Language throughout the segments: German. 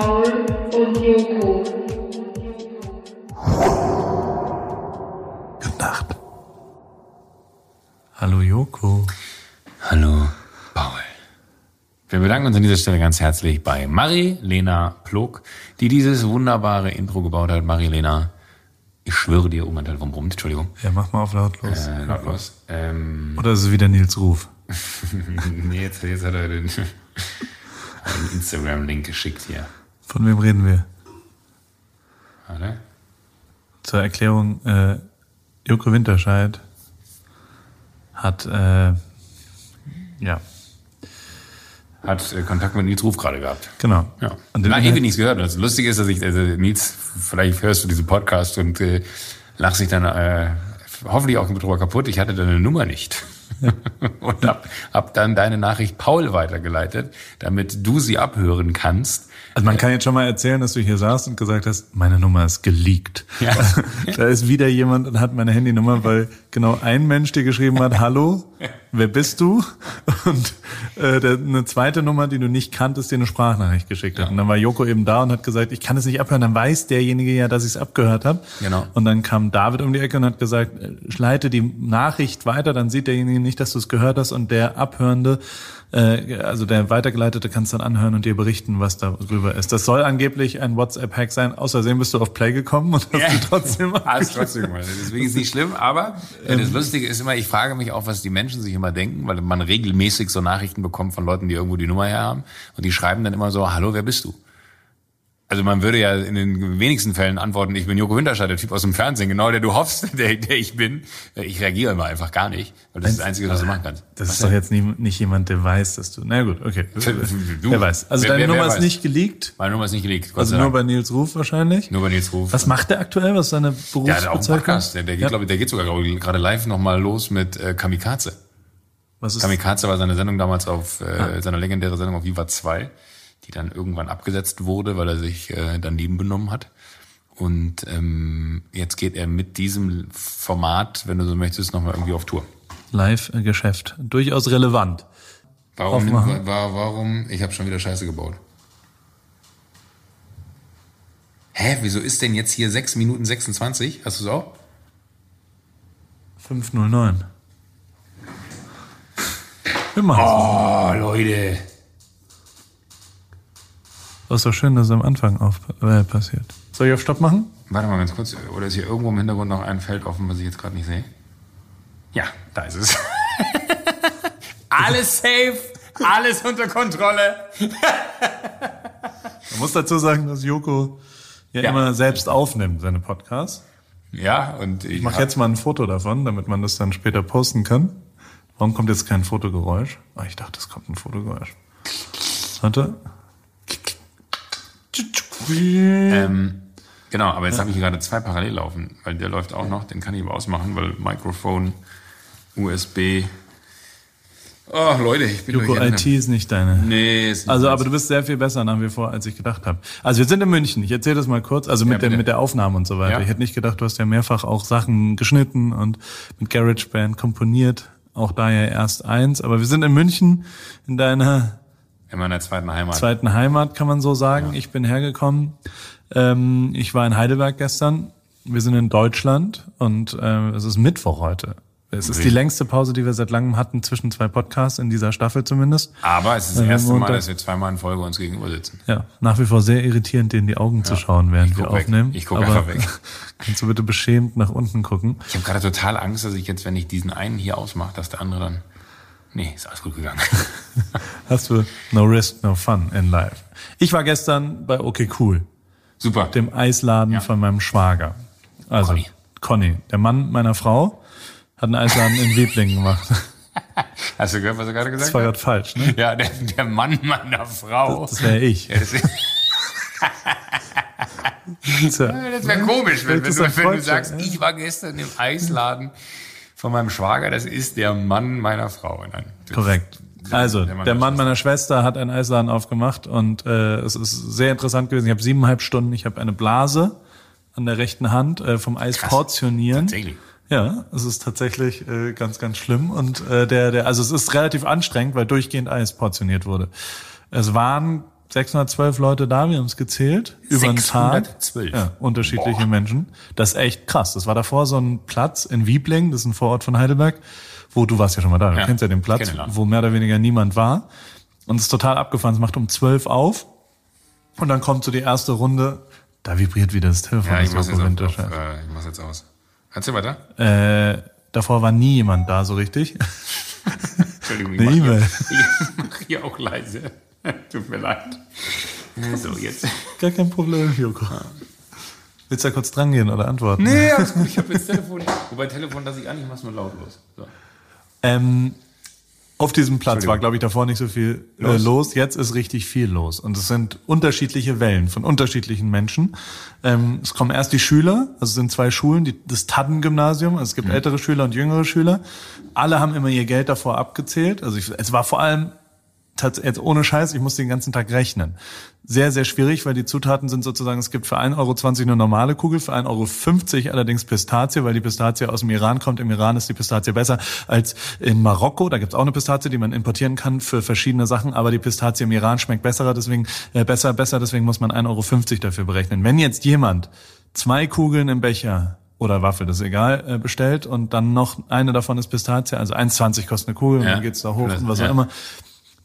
Paul und Joko. Gute Nacht. Hallo Joko. Hallo, Paul. Wir bedanken uns an dieser Stelle ganz herzlich bei Marie-Lena Plog, die dieses wunderbare Intro gebaut hat. Marie-Lena, ich schwöre dir, oh mein Telefon brummt, Entschuldigung. Ja, mach mal auf lautlos. Äh, lautlos. Ähm, Oder ist es wieder Nils Ruf? nee, jetzt, jetzt hat er den, Instagram-Link geschickt hier. Von wem reden wir? Warte. Zur Erklärung, äh, Joko Winterscheid hat, äh, ja, Hat äh, Kontakt mit Nils Ruf gerade gehabt. genau. Ja. Und Na, ewig nichts gehört. Das Lustige ist, dass ich, also Nils, vielleicht hörst du diesen Podcast und äh, lachst dich dann äh, hoffentlich auch drüber kaputt. Ich hatte deine Nummer nicht. und hab, hab dann deine Nachricht Paul weitergeleitet, damit du sie abhören kannst. Also man kann jetzt schon mal erzählen, dass du hier saßt und gesagt hast, meine Nummer ist geleakt. Ja. da ist wieder jemand und hat meine Handynummer, weil genau ein Mensch dir geschrieben hat, hallo, wer bist du? Und äh, der, eine zweite Nummer, die du nicht kanntest, dir eine Sprachnachricht geschickt hat. Und dann war Joko eben da und hat gesagt, ich kann es nicht abhören. Dann weiß derjenige ja, dass ich es abgehört habe. Genau. Und dann kam David um die Ecke und hat gesagt, äh, leite die Nachricht weiter, dann sieht derjenige nicht, dass du es gehört hast und der Abhörende, äh, also der Weitergeleitete kann es dann anhören und dir berichten, was darüber ist. Das soll angeblich ein WhatsApp-Hack sein. Außerdem bist du auf Play gekommen und hast die trotzdem Hast trotzdem gemacht. Deswegen ist es nicht schlimm, aber das Lustige ist immer, ich frage mich auch, was die Menschen sich immer denken, weil man regelmäßig so Nachrichten bekommt von Leuten, die irgendwo die Nummer her haben und die schreiben dann immer so, hallo, wer bist du? Also man würde ja in den wenigsten Fällen antworten, ich bin Joko Winterscheid, der Typ aus dem Fernsehen, genau der du hoffst, der, der ich bin. Ich reagiere immer einfach gar nicht, weil das ist das Einzige, was du machen kannst. Das ist doch jetzt nie, nicht jemand, der weiß, dass du. Na gut, okay. Du. Wer weiß. Also Wer- deine wer- wer Nummer ist weiß? nicht geleakt. Meine Nummer ist nicht gelegt. Gott Also nur bei Nils Ruf wahrscheinlich. nur bei Nils Ruf. Was macht der aktuell? Was ist seine Der hat auch einen Berufsbezeichnung? Podcast. Der, der geht, Ja. glaube ich, der geht sogar glaub ich, gerade live nochmal los mit äh, Kamikaze. Was ist Kamikaze war seine Sendung damals auf, äh, Ah. seine legendäre Sendung auf Viva 2, die dann irgendwann abgesetzt wurde, weil er sich äh, daneben benommen hat. Und ähm, jetzt geht er mit diesem Format, wenn du so möchtest, nochmal irgendwie auf Tour. Live-Geschäft? Durchaus relevant. Warum, war, warum? Ich habe schon wieder Scheiße gebaut. Hä, wieso ist denn jetzt hier 6 Minuten 26? Hast du es auch? 509. Wir machen Oh, Leute. Das ist doch schön, dass es am Anfang auf, äh, passiert. Soll ich auf Stopp machen? Warte mal ganz kurz. Oder ist hier irgendwo im Hintergrund noch ein Feld offen, was ich jetzt gerade nicht sehe? Ja, da ist es. alles safe, alles unter Kontrolle. Man muss dazu sagen, dass Joko ja, Ja. immer selbst aufnimmt, seine Podcasts. Ja, und ich Ich mache jetzt mal ein Foto davon, damit man das dann später posten kann. Warum kommt jetzt kein Fotogeräusch? Ah, ich dachte, es kommt ein Fotogeräusch. Warte. Ähm, genau, aber jetzt habe ich hier gerade zwei parallel laufen, weil der läuft auch noch, den kann ich aber ausmachen, weil Mikrofon, USB. Oh, Leute, ich bin Joko. IT ist nicht deine. Nee, ist nicht Also, aber du bist sehr viel besser nach wie vor, als ich gedacht habe. Also, wir sind in München. Ich erzähle das mal kurz. Also mit, Ja, der, mit der Aufnahme und so weiter. Ja. Ich hätte nicht gedacht, du hast ja mehrfach auch Sachen geschnitten und mit GarageBand komponiert. Auch da ja erst eins. Aber wir sind in München, in deiner in meiner zweiten Heimat. zweiten Heimat, kann man so sagen. Ich bin hergekommen. Ähm, ich war in Heidelberg gestern. Wir sind in Deutschland und äh, es ist Mittwoch heute. Es ist die längste Pause, die wir seit langem hatten, zwischen zwei Podcasts, in dieser Staffel zumindest. aber es ist das Ja, erste Mal, Montag. dass wir zweimal in Folge uns gegenüber sitzen. Ja, nach wie vor sehr irritierend, dir in die Augen zu schauen, während wir weg. aufnehmen. Ich guck Aber einfach weg. Kannst du bitte beschämt nach unten gucken? Ich habe gerade total Angst, dass ich jetzt, wenn ich diesen einen hier ausmache, dass der andere dann. Nee, ist alles gut gegangen. Hast du no risk, no fun in life. Ich war gestern bei OK Cool, Super. dem Eisladen Ja. von meinem Schwager. Also Conny. Conny, der Mann meiner Frau, hat einen Eisladen in Weblingen gemacht. Hast du gehört, was er gerade gesagt Das war hat? gerade falsch, ne? Ja, der, der Mann meiner Frau. Das wäre ich. Das das wäre komisch, wenn, wenn, Das du, wenn du sagst, ja. ich war gestern im Eisladen von meinem Schwager, das ist der Mann meiner Frau. Nein, Korrekt. Also, Der Mann der meiner Mann meiner Schwester hat einen Eisladen aufgemacht und äh, es ist sehr interessant gewesen. Ich habe siebeneinhalb Stunden, ich habe eine Blase an der rechten Hand äh, vom Eis Krass. portionieren. Tatsächlich. Ja, es ist tatsächlich äh, ganz, ganz schlimm. Und äh, der, der, also es ist relativ anstrengend, weil durchgehend Eis portioniert wurde. Es waren 612 Leute da, wir haben es gezählt, über den Tag. 612. Ja, unterschiedliche Menschen. Das ist echt krass. Das war davor so ein Platz in Wiebling, das ist ein Vorort von Heidelberg, wo du warst ja schon mal da, du Ja, kennst ja den Platz, wo mehr oder weniger niemand war. Und es ist total abgefahren. Es macht um 12 auf und dann kommt so die erste Runde. Da vibriert wieder das Telefon. Ja, ich mach's jetzt, auf, auf, äh, ich mach's jetzt aus. Erzähl weiter. Äh, davor war nie jemand da so richtig. Entschuldigung, ich mach, hier, E-Mail. ich mach hier auch leise. Tut mir leid. So, jetzt. Gar kein Problem, Joko. Willst du da kurz dran gehen oder antworten? Nee, alles gut, ich habe jetzt Telefon. Wobei Telefon lasse ich an, ich mach's nur lautlos. So. Ähm, auf diesem Platz war, glaube ich, davor nicht so viel los. Äh, Los. Jetzt ist richtig viel los. Und es sind unterschiedliche Wellen von unterschiedlichen Menschen. Ähm, es kommen erst die Schüler, also es sind zwei Schulen, die, das Tadden-Gymnasium, also es gibt ältere Schüler und jüngere Schüler. Alle haben immer ihr Geld davor abgezählt. Also ich, es war vor allem jetzt ohne Scheiß, ich muss den ganzen Tag rechnen. Sehr, sehr schwierig, weil die Zutaten sind sozusagen, es gibt für 1,20 Euro eine normale Kugel, für 1,50 Euro allerdings Pistazie, weil die Pistazie aus dem Iran kommt. Im Iran ist die Pistazie besser als in Marokko. Da gibt's auch eine Pistazie, die man importieren kann für verschiedene Sachen, aber die Pistazie im Iran schmeckt besser, deswegen äh, besser, besser, deswegen muss man 1,50 Euro dafür berechnen. Wenn jetzt jemand zwei Kugeln im Becher oder Waffel, das ist egal, äh, bestellt und dann noch eine davon ist Pistazie, also 1,20 kostet eine Kugel und Ja. dann geht's da hoch Das- und was auch ja. immer.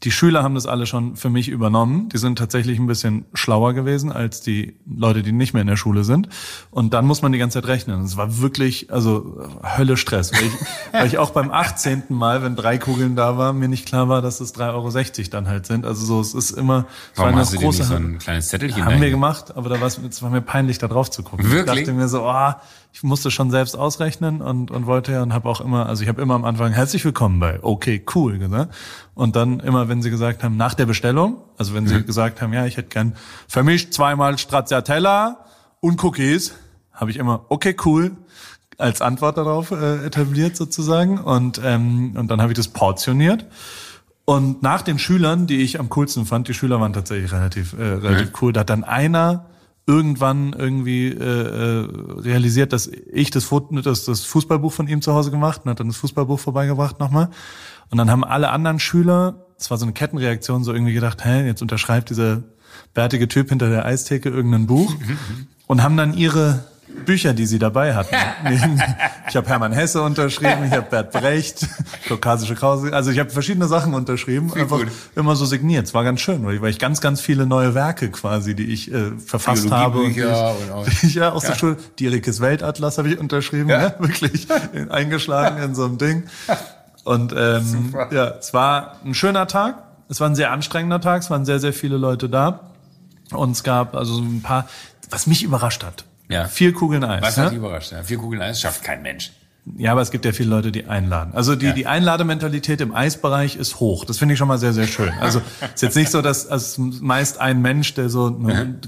Die Schüler haben das alle schon für mich übernommen. Die sind tatsächlich ein bisschen schlauer gewesen als die Leute, die nicht mehr in der Schule sind. Und dann muss man die ganze Zeit rechnen. Es war wirklich, also Hölle Stress. Weil ich, weil ich auch beim 18. Mal, wenn drei Kugeln da waren, mir nicht klar war, dass es 3,60 Euro dann halt sind. Also so, es ist immer, es Warum war hast du eine dir nicht große so ein kleines Zettelchen haben wir dahin- gemacht, aber da war es es war mir peinlich, da drauf zu gucken. Wirklich? Ich dachte mir so, oh, ich musste schon selbst ausrechnen und, und wollte ja und habe auch immer, also ich habe immer am Anfang herzlich willkommen bei okay, cool gesagt. Und dann immer, wenn sie gesagt haben, nach der Bestellung, also wenn Mhm. sie gesagt haben, ja, ich hätte gern vermischt zweimal Stracciatella und Cookies, habe ich immer okay, cool als Antwort darauf äh, etabliert sozusagen und ähm, und dann habe ich das portioniert und nach den Schülern, die ich am coolsten fand, die Schüler waren tatsächlich relativ, äh, relativ cool, da hat dann einer irgendwann irgendwie äh, äh, realisiert, dass ich das, das, das Fußballbuch von ihm zu Hause gemacht und hat dann das Fußballbuch vorbeigebracht nochmal. Und dann haben alle anderen Schüler, das war so eine Kettenreaktion, so irgendwie gedacht, hä, jetzt unterschreibt dieser bärtige Typ hinter der Eistheke irgendein Buch und haben dann ihre Bücher, die sie dabei hatten. ich habe Hermann Hesse unterschrieben, ich habe Bert Brecht, Kaukasische Krause, also ich habe verschiedene Sachen unterschrieben, einfach gut. immer so signiert. Es war ganz schön, weil ich, ganz, ganz viele neue Werke quasi, die ich äh, verfasst habe. Und ich, und auch- ja aus der Schule, Dierikes Weltatlas habe ich unterschrieben, Ja. ja. wirklich eingeschlagen in so einem Ding. Und ähm, Super. ja, es war ein schöner Tag. Es war ein sehr anstrengender Tag. Es waren sehr, sehr viele Leute da. Und es gab also so ein paar, was mich überrascht hat. Ja. Vier Kugeln Eis. Was ne? hat dich überrascht? Ja, vier Kugeln Eis schafft kein Mensch. Ja, aber es gibt ja viele Leute, die einladen. Also die, Ja. die Einladementalität im Eisbereich ist hoch. Das finde ich schon mal sehr, sehr schön. Also ist jetzt nicht so, dass als meist ein Mensch, der so ne,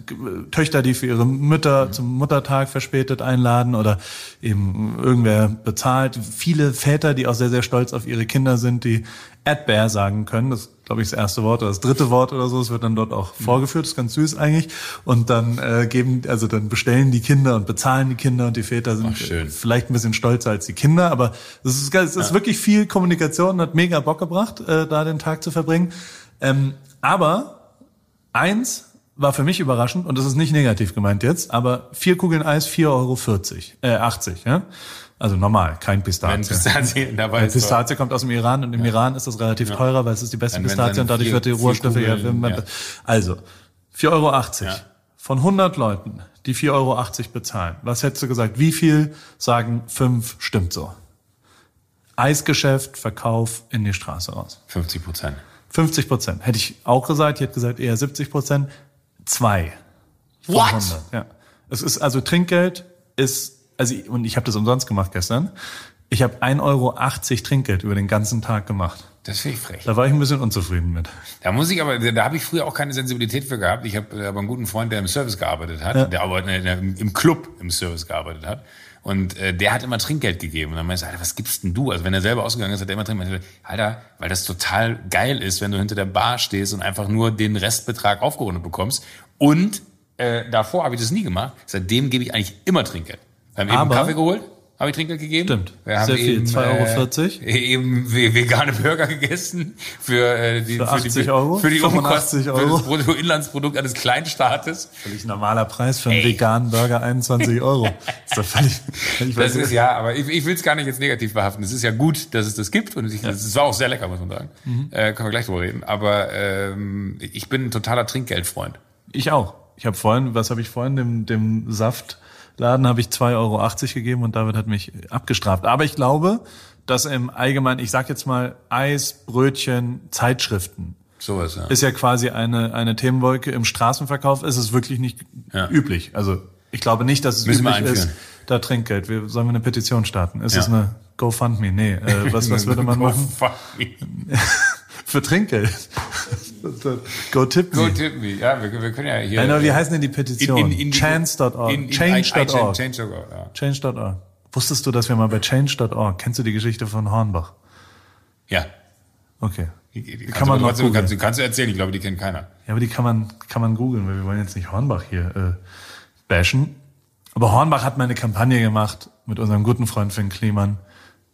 Töchter, die für ihre Mütter zum Muttertag verspätet einladen oder eben irgendwer bezahlt. Viele Väter, die auch sehr, sehr stolz auf ihre Kinder sind, die Erdbeer sagen können. Das ist, glaube ich, das erste Wort oder das dritte Wort oder so. Es wird dann dort auch vorgeführt. Das ist ganz süß eigentlich. Und dann äh, geben, also dann bestellen die Kinder und bezahlen die Kinder und die Väter sind Ach, schön. vielleicht ein bisschen stolzer als die Kinder, aber es ist, es ist wirklich viel Kommunikation, hat mega Bock gebracht, äh, da den Tag zu verbringen. Ähm, aber eins war für mich überraschend, und das ist nicht negativ gemeint jetzt, aber vier Kugeln Eis, 4,40 Euro, äh, 80, ja? Also normal, kein Wenn Pistazie. Pistazie dabei ist. Pistazie kommt aus dem Iran und im Iran ist das relativ teurer, weil es ist die beste Pistazie und dadurch wird die Rohstoffe ja, ja. Also, 4,80 Euro. Ja. Von 100 Leuten, die 4,80 Euro bezahlen. Was hättest du gesagt? Wie viel sagen fünf stimmt so? Eisgeschäft, Verkauf in die Straße raus. 50 Prozent. 50 Prozent. Hätte ich auch gesagt, ich hätte gesagt eher 70 Prozent. Zwei. What? 100. Ja. Es ist also Trinkgeld ist, also ich- und ich habe das umsonst gemacht gestern. Ich habe 1,80 Euro Trinkgeld über den ganzen Tag gemacht. Das finde ich frech. Da war ich ein bisschen unzufrieden mit. Da muss ich aber, da habe ich früher auch keine Sensibilität für gehabt. Ich habe aber einen guten Freund, der im Service gearbeitet hat, der aber äh, im Club im Service gearbeitet hat. Und äh, der hat immer Trinkgeld gegeben. Und dann meinte ich, Alter, was gibst denn du? Also wenn er selber ausgegangen ist, hat er immer Trinkgeld. gegeben. Alter, weil das total geil ist, wenn du hinter der Bar stehst und einfach nur den Restbetrag aufgerundet bekommst. Und äh, davor habe ich das nie gemacht. Seitdem gebe ich eigentlich immer Trinkgeld. Wir haben eben Aber- Kaffee geholt. habe ich Trinkgeld gegeben. Stimmt. Wir haben Sehr viel. Eben, 2,40 Äh, eben ve- vegane Burger gegessen für, äh, die, Für 80 die, Euro? für die 85 Umkosten, Euro? für das Bruttoinlandsprodukt eines Kleinstaates. Völlig normaler Preis für einen veganen Burger, 21 Euro. ist doch völlig, ich weiß Das ist ja, aber ich, ich will es gar nicht jetzt negativ behaften. Es ist ja gut, dass es das gibt und ich, es war auch sehr lecker, muss man sagen. Mhm. Äh, können wir gleich drüber reden. Aber ähm, ich bin ein totaler Trinkgeldfreund. Ich auch. Ich habe vorhin, was habe ich vorhin, dem, dem Saftladen habe ich 2,80 Euro gegeben und David hat mich abgestraft. Aber ich glaube, dass im Allgemeinen, ich sag jetzt mal Eis, Brötchen, Zeitschriften, Sowas, ja. ist ja quasi eine, eine Themenwolke. Im Straßenverkauf ist es wirklich nicht Ja. üblich. Also ich glaube nicht, dass es Müssen üblich ist, da Trinkgeld. Wir, sollen wir eine Petition starten? Ist Ja. es eine GoFundMe? Nee. Äh, was, was würde man machen? Für Trinkgeld. Go tip me. Go tip me. Ja, wir, wir können ja hier. Nein, aber wie heißen denn die Petition? die- Chance.org. Change.org. Change.org, ja. Change.org. Wusstest du, dass wir mal bei Change.org, kennst du die Geschichte von Hornbach? Ja. Okay. Die, die kann man noch googeln. kannst, du kannst du erzählen, ich glaube, die kennt keiner. Ja, aber die kann man, kann man googeln, weil wir wollen jetzt nicht Hornbach hier äh, bashen. Aber Hornbach hat mal eine Kampagne gemacht mit unserem guten Freund Finn Kliman.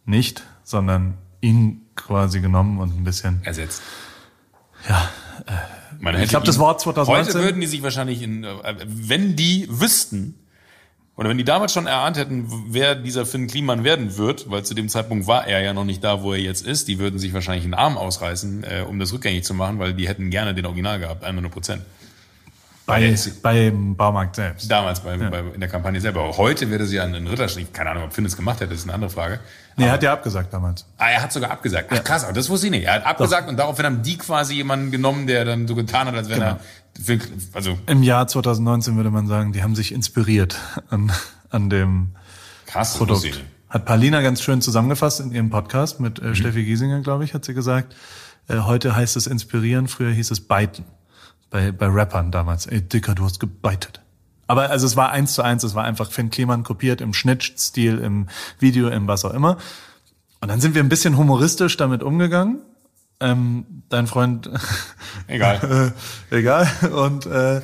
Nicht, sondern ihn quasi genommen und ein bisschen, Ersetzt. ja, Man Ich hätte glaub, das Wort 2019 Heute würden die sich wahrscheinlich in, äh, wenn die wüssten, oder wenn die damals schon erahnt hätten, wer dieser Finn Kliman werden wird, weil zu dem Zeitpunkt war er ja noch nicht da, wo er jetzt ist, die würden sich wahrscheinlich einen Arm ausreißen, äh, um das rückgängig zu machen, weil die hätten gerne den Original gehabt, 100 Prozent. Bei, beim Baumarkt selbst. Damals bei, bei, in der Kampagne selber. Aber heute wäre sie an einen Ritterschlag, keine Ahnung, ob Finn es gemacht hätte, das ist eine andere Frage. Nee, er hat ja abgesagt damals. Ah, er hat sogar abgesagt. Ach krass, aber das wusste ich nicht. Er hat abgesagt und daraufhin haben die quasi jemanden genommen, der dann so getan hat, als wenn er, Finn- also Im Jahr 2019 würde man sagen, die haben sich inspiriert an, an dem krass, Produkt. Hat Paulina ganz schön zusammengefasst in ihrem Podcast mit äh, Steffi Giesinger, glaube ich, hat sie gesagt. Äh, heute heißt es inspirieren, früher hieß es biten. Bei, bei Rappern damals. Ey, Dicker, du hast gebeitet. Aber also es war eins zu eins, es war einfach Finn Kliman kopiert im Schnittstil, im Video, im was auch immer. Und dann sind wir ein bisschen humoristisch damit umgegangen. Ähm, dein Freund Egal. äh, egal. Und äh,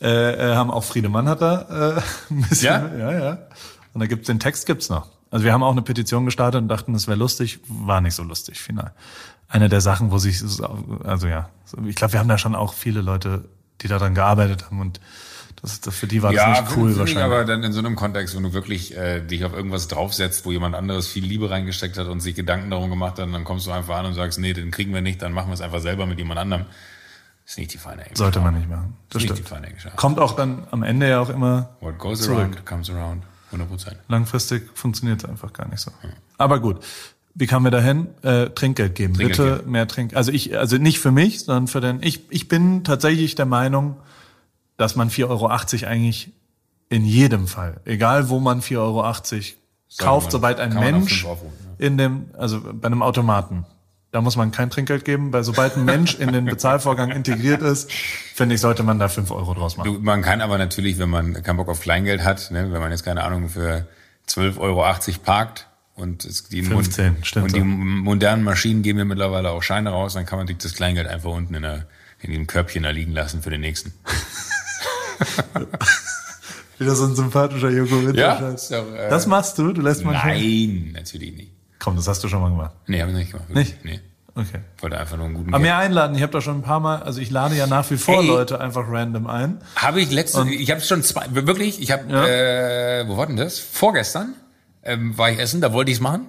äh, äh, haben auch Friedemann hat da äh, ein bisschen. Ja? ja, ja. Und da gibt's den Text gibt's noch. Also wir haben auch eine Petition gestartet und dachten, das wäre lustig, war nicht so lustig final. Eine der Sachen, wo sich also ja, ich glaube, wir haben da schon auch viele Leute, die daran gearbeitet haben und das, das für die war das nicht cool wahrscheinlich. aber dann in so einem Kontext, wenn du wirklich äh, dich auf irgendwas draufsetzt, wo jemand anderes viel Liebe reingesteckt hat und sich Gedanken darum gemacht hat, dann kommst du einfach an und sagst, nee, den kriegen wir nicht, dann machen wir es einfach selber mit jemand anderem. ist nicht die feine Englische. Sollte man nicht machen. Das Ist nicht die stimmt. feine. Kommt auch dann am Ende ja auch immer What goes zurück. around comes around. 100 Prozent. Langfristig funktioniert es einfach gar nicht so. Aber gut. Wie kamen wir dahin? Äh, Trinkgeld geben. Trinkgeld Bitte geben. mehr Trink. Also ich, also nicht für mich, sondern für den. Ich, ich bin tatsächlich der Meinung, dass man 4,80 Euro eigentlich in jedem Fall, egal wo man 4,80 Euro kauft, sobald ein Mensch aufrufen, in dem, also bei einem Automaten, da muss man kein Trinkgeld geben, weil sobald ein Mensch in den Bezahlvorgang integriert ist, finde ich, sollte man da 5 Euro draus machen. Du, man kann aber natürlich, wenn man keinen Bock auf Kleingeld hat, ne, wenn man jetzt keine Ahnung für 12,80 Euro parkt und es, die, 15, und, stimmt und so. die modernen Maschinen geben ja mittlerweile auch Scheine raus, dann kann man das Kleingeld einfach unten in, der, in dem Körbchen da liegen lassen für den nächsten. Wieder so ein sympathischer Joko Ja, Winterscheid. ist doch, äh, Das machst du? Du lässt manchmal. Nein, natürlich nicht. Komm, das hast du schon mal gemacht. Nee, habe ich nicht gemacht. wirklich. Nee. Okay. Ich wollte einfach nur einen guten Aber mehr einladen. Ich habe da schon ein paar Mal, also ich lade ja nach wie vor Hey. Leute einfach random ein. Habe ich letzte, ich habe schon zwei, wirklich, ich habe, Ja. äh, wo war denn das? Vorgestern ähm, war ich essen, da wollte ich es machen.